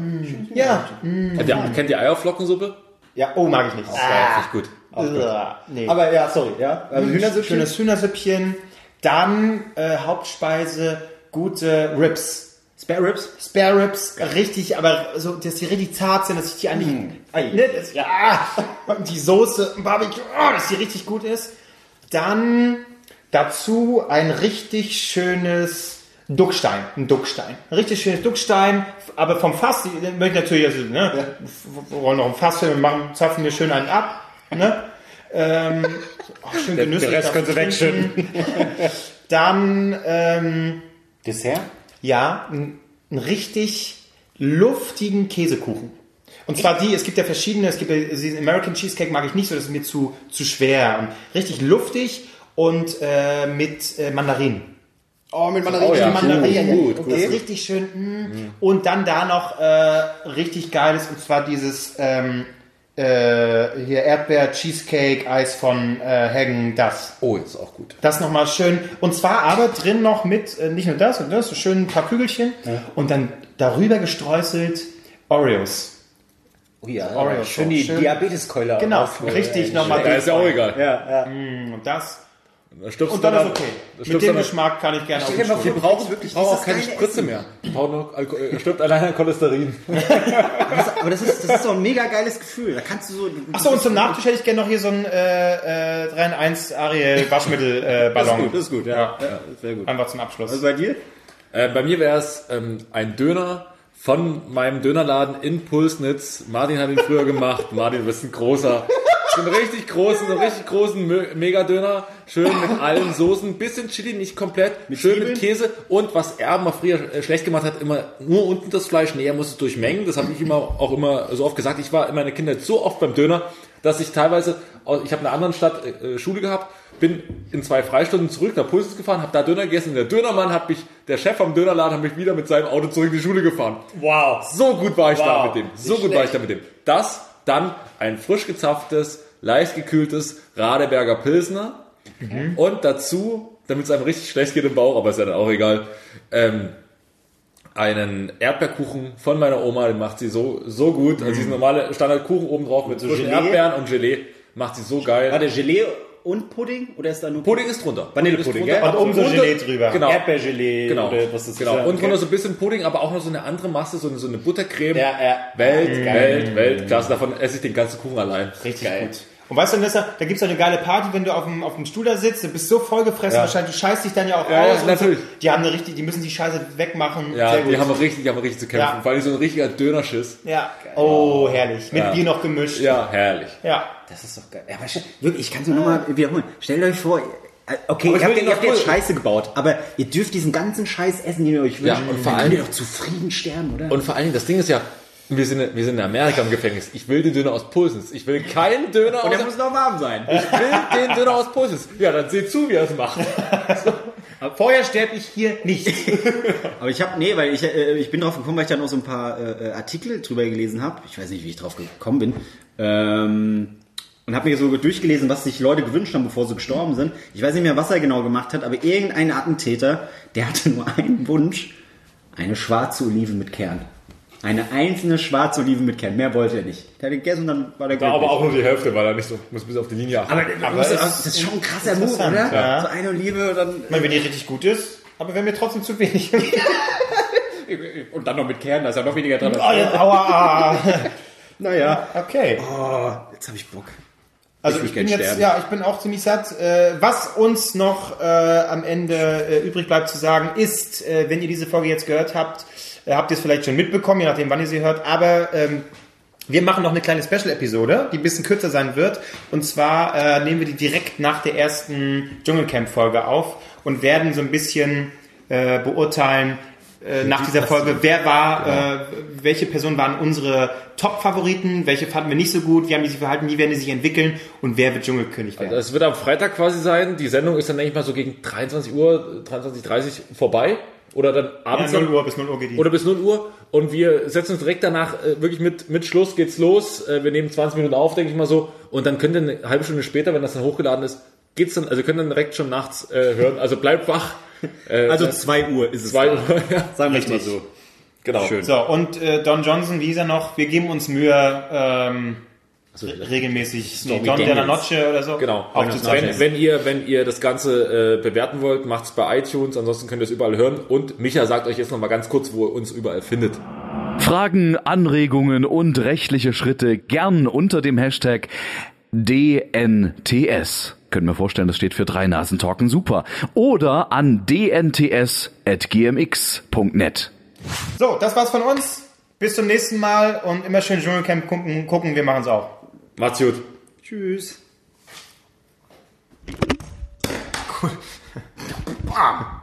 Ja. Kennt ihr, kennt ihr Eierflockensuppe? Ja, oh, mag ich nicht. Ja, richtig gut. Ah, nee. Aber ja, sorry, ja. Also Hühnersüppchen. Schönes Hühnersüppchen. Dann äh, Hauptspeise, gute Ribs. Spare Ribs. Spare Ribs, richtig, aber so, dass die richtig zart sind, dass ich die eigentlich, Ei. ne, das, ja, und die Soße, Barbecue, oh, dass die richtig gut ist. Dann dazu ein richtig schönes Duckstein, ein Duckstein, ein richtig schönes Duckstein, aber vom Fass, die möchte ich natürlich, also, ne, wir wollen noch ein Fass hin und machen, zapfen wir schön einen ab, ne, ähm, auch schön genüsslich. der Rest können Sie trinken. Dann, ähm, Dessert? Ja, einen, einen richtig luftigen Käsekuchen. Und zwar die, es gibt ja verschiedene, es gibt ja, diesen American Cheesecake mag ich nicht so, das ist mir zu, zu schwer. Und richtig luftig und äh, mit äh, Mandarinen. Oh, mit meiner Oh ja. Mandarinen. Gut, gut. ist richtig schön. Mm. Und dann da noch äh, richtig geiles, und zwar dieses ähm, äh, hier Erdbeer Cheesecake Eis von äh, Hagen, das. Oh, ist auch gut. Das nochmal schön. Und zwar aber drin noch mit, äh, nicht nur das und das, so schön ein paar Kügelchen. Und dann darüber gestreuselt Oreos. Oh ja, Oreo schön die. Diabeteskeule. Genau, auf- richtig nochmal. Ja, ist ja auch egal. Ja, ja. Und das. Und du dann ist okay. Mit dem dann- Geschmack kann ich gerne Stuhl. Wir brauchen, wirklich wir brauchen auch keine Spritze mehr. Wir brauchen nur Alko äh, stirbt allein an Cholesterin. (laughs) Aber das ist, das ist doch ein mega geiles Gefühl. Da kannst du so. Achso, und zum Nachtisch hätte ich gerne noch hier so einen äh, äh, 3 in 1 Ariel Waschmittel äh, (laughs) Ballon. das ist gut, ja. Ja. ja sehr gut. Einfach zum Abschluss. Was bei dir? Äh, bei mir wäre es ähm, ein Döner von meinem Dönerladen in Pulsnitz. Martin hat ihn früher gemacht. Martin, du bist ein großer. So einen richtig großen, so einen richtig großen Mega-Döner. Schön mit allen Soßen. Bisschen Chili, nicht komplett. schön mit Käse. Und was er mal früher äh, schlecht gemacht hat, immer nur unten das Fleisch. Nee, er muss es durchmengen. Das habe ich immer auch immer so oft gesagt. Ich war in meiner Kindheit so oft beim Döner, dass ich teilweise, ich habe in einer anderen Stadt äh, Schule gehabt, bin in zwei Freistunden zurück nach Pulsnitz gefahren, habe da Döner gegessen. Und der Dönermann hat mich, der Chef vom Dönerladen hat mich wieder mit seinem Auto zurück in die Schule gefahren. Wow. So gut war ich da Wow. mit dem. So gut war ich da mit dem. Das, dann ein frisch gezapftes, leicht gekühltes Radeberger Pilsner. Und dazu, damit es einem richtig schlecht geht im Bauch, aber ist ja dann auch egal, ähm, einen Erdbeerkuchen von meiner Oma, den macht sie so, so gut. Also diesen normale Standardkuchen oben drauf mit so Gelee? Erdbeeren und Gelee. Macht sie so geil. War der Gelee und Pudding? Oder ist da nur Pudding ist drunter. Vanillepudding, gell? Und oben so Gelee drüber. Genau. Erdbeergelee? Genau, Oder was das genau. ist? und Okay. drunter so ein bisschen Pudding, aber auch noch so eine andere Masse, so eine, so eine Buttercreme. Ja, ja. Welt, Geil. Welt, Welt. Klasse, davon esse ich den ganzen Kuchen allein. Richtig gut. Und weißt du, Nessa, da gibt's auch eine geile Party, wenn du auf dem, auf dem Stuhl da sitzt, du bist so vollgefressen, Ja. wahrscheinlich, du scheißt dich dann ja auch Ja, ja, aus. und natürlich. So. Die haben eine richtig, die müssen die Scheiße wegmachen. Ja, Sehr gut. die haben richtig, die haben richtig zu kämpfen. Ja. Vor allem so ein richtiger Dönerschiss. Ja. Oh, herrlich. Mit Ja. Bier noch gemischt. Ja, herrlich. Ja. Das ist doch geil. Ja, aber wirklich, ich kann es nur nochmal wiederholen. Stellt euch vor, äh, okay, Aber ich ihr habt, will ihr habt noch jetzt Scheiße gebaut, aber ihr dürft diesen ganzen Scheiß essen, den ihr euch wünscht. Ja, und vor allem- doch zufrieden sterben, oder? Und vor allen Dingen, das Ding ist ja, wir sind, wir sind in Amerika im Gefängnis. Ich will den Döner aus Pulsens. Ich will keinen Döner aus... der muss noch warm sein. Ich will den Döner aus Pulsens. Ja, dann seht zu, wie er es macht. (laughs) Vorher sterbe ich hier nicht. Aber ich habe, nee, weil ich, äh, ich bin drauf gekommen, weil ich dann auch so ein paar äh, äh, Artikel drüber gelesen habe. Ich weiß nicht, wie ich drauf gekommen bin. Ähm, und habe mir so durchgelesen, was sich Leute gewünscht haben, bevor sie gestorben sind. Ich weiß nicht mehr, was er genau gemacht hat, aber irgendein Attentäter, der hatte nur einen Wunsch. Eine schwarze Olive mit Kern. Eine einzelne schwarze Olive mit Kern. Mehr wollte er nicht. Der hat gegessen und dann war der Ja, glücklich. aber auch nur die Hälfte, weil er nicht so, muss bis auf die Linie achten. aber, Aber das, es- das ist schon ein krasser Move, oder? ja. So eine Olive, dann... Ich meine, wenn die richtig gut ist, aber wenn mir trotzdem zu wenig. (laughs) Und dann noch mit Kern, da ist ja noch weniger dran. Oh, aua. (laughs) Naja. Okay. Oh, jetzt habe ich Bock. Also Ich ich, bin jetzt, sterben. ja, ich bin auch ziemlich satt. Äh, was uns noch äh, am Ende äh, übrig bleibt zu sagen, ist, äh, wenn ihr diese Folge jetzt gehört habt, äh, habt ihr es vielleicht schon mitbekommen, je nachdem, wann ihr sie hört, aber ähm, wir machen noch eine kleine Special-Episode, die ein bisschen kürzer sein wird. Und zwar äh, nehmen wir die direkt nach der ersten Dschungelcamp-Folge auf und werden so ein bisschen äh, beurteilen, äh, nach dieser Folge, wer war, äh, welche Personen waren unsere Top-Favoriten, welche fanden wir nicht so gut, wie haben die sich verhalten, wie werden die sich entwickeln und wer wird Dschungelkönig werden. Das wird am Freitag quasi sein. Die Sendung ist dann, denke ich mal, so gegen 23 Uhr, 23.30 vorbei. Oder dann ja, abends. 0 dann- Uhr bis 0 Uhr geht die. Oder bis 0 Uhr. Und wir setzen uns direkt danach äh, wirklich mit, mit Schluss geht's los. Äh, wir nehmen 20 Minuten auf, denke ich mal so. Und dann könnt ihr eine halbe Stunde später, wenn das dann hochgeladen ist, geht's dann, also könnt ihr dann direkt schon nachts äh, hören. Also bleibt wach. (laughs) Äh, Also 2 Uhr ist es. 2 da. Uhr. (laughs) ja. Sagen wir es mal so. Genau. Schön. So, und äh, Don Johnson, wie hieß er noch? Wir geben uns Mühe, ähm, regelmäßig nee, Don Daniels. Della Noche oder so Genau. Wenn, wenn ihr, wenn ihr das Ganze äh, bewerten wollt, macht's bei iTunes, ansonsten könnt ihr es überall hören. Und Micha sagt euch jetzt noch mal ganz kurz, wo ihr uns überall findet. Fragen, Anregungen und rechtliche Schritte gern unter dem Hashtag DNTS. Können wir vorstellen, das steht für drei Nasen Talken super. Oder an dnts.gmx.net. So, das war's von uns. Bis zum nächsten Mal und immer schön Dschungelcamp gucken, gucken wir machen's auch. Macht's gut. Tschüss. Bam. (laughs)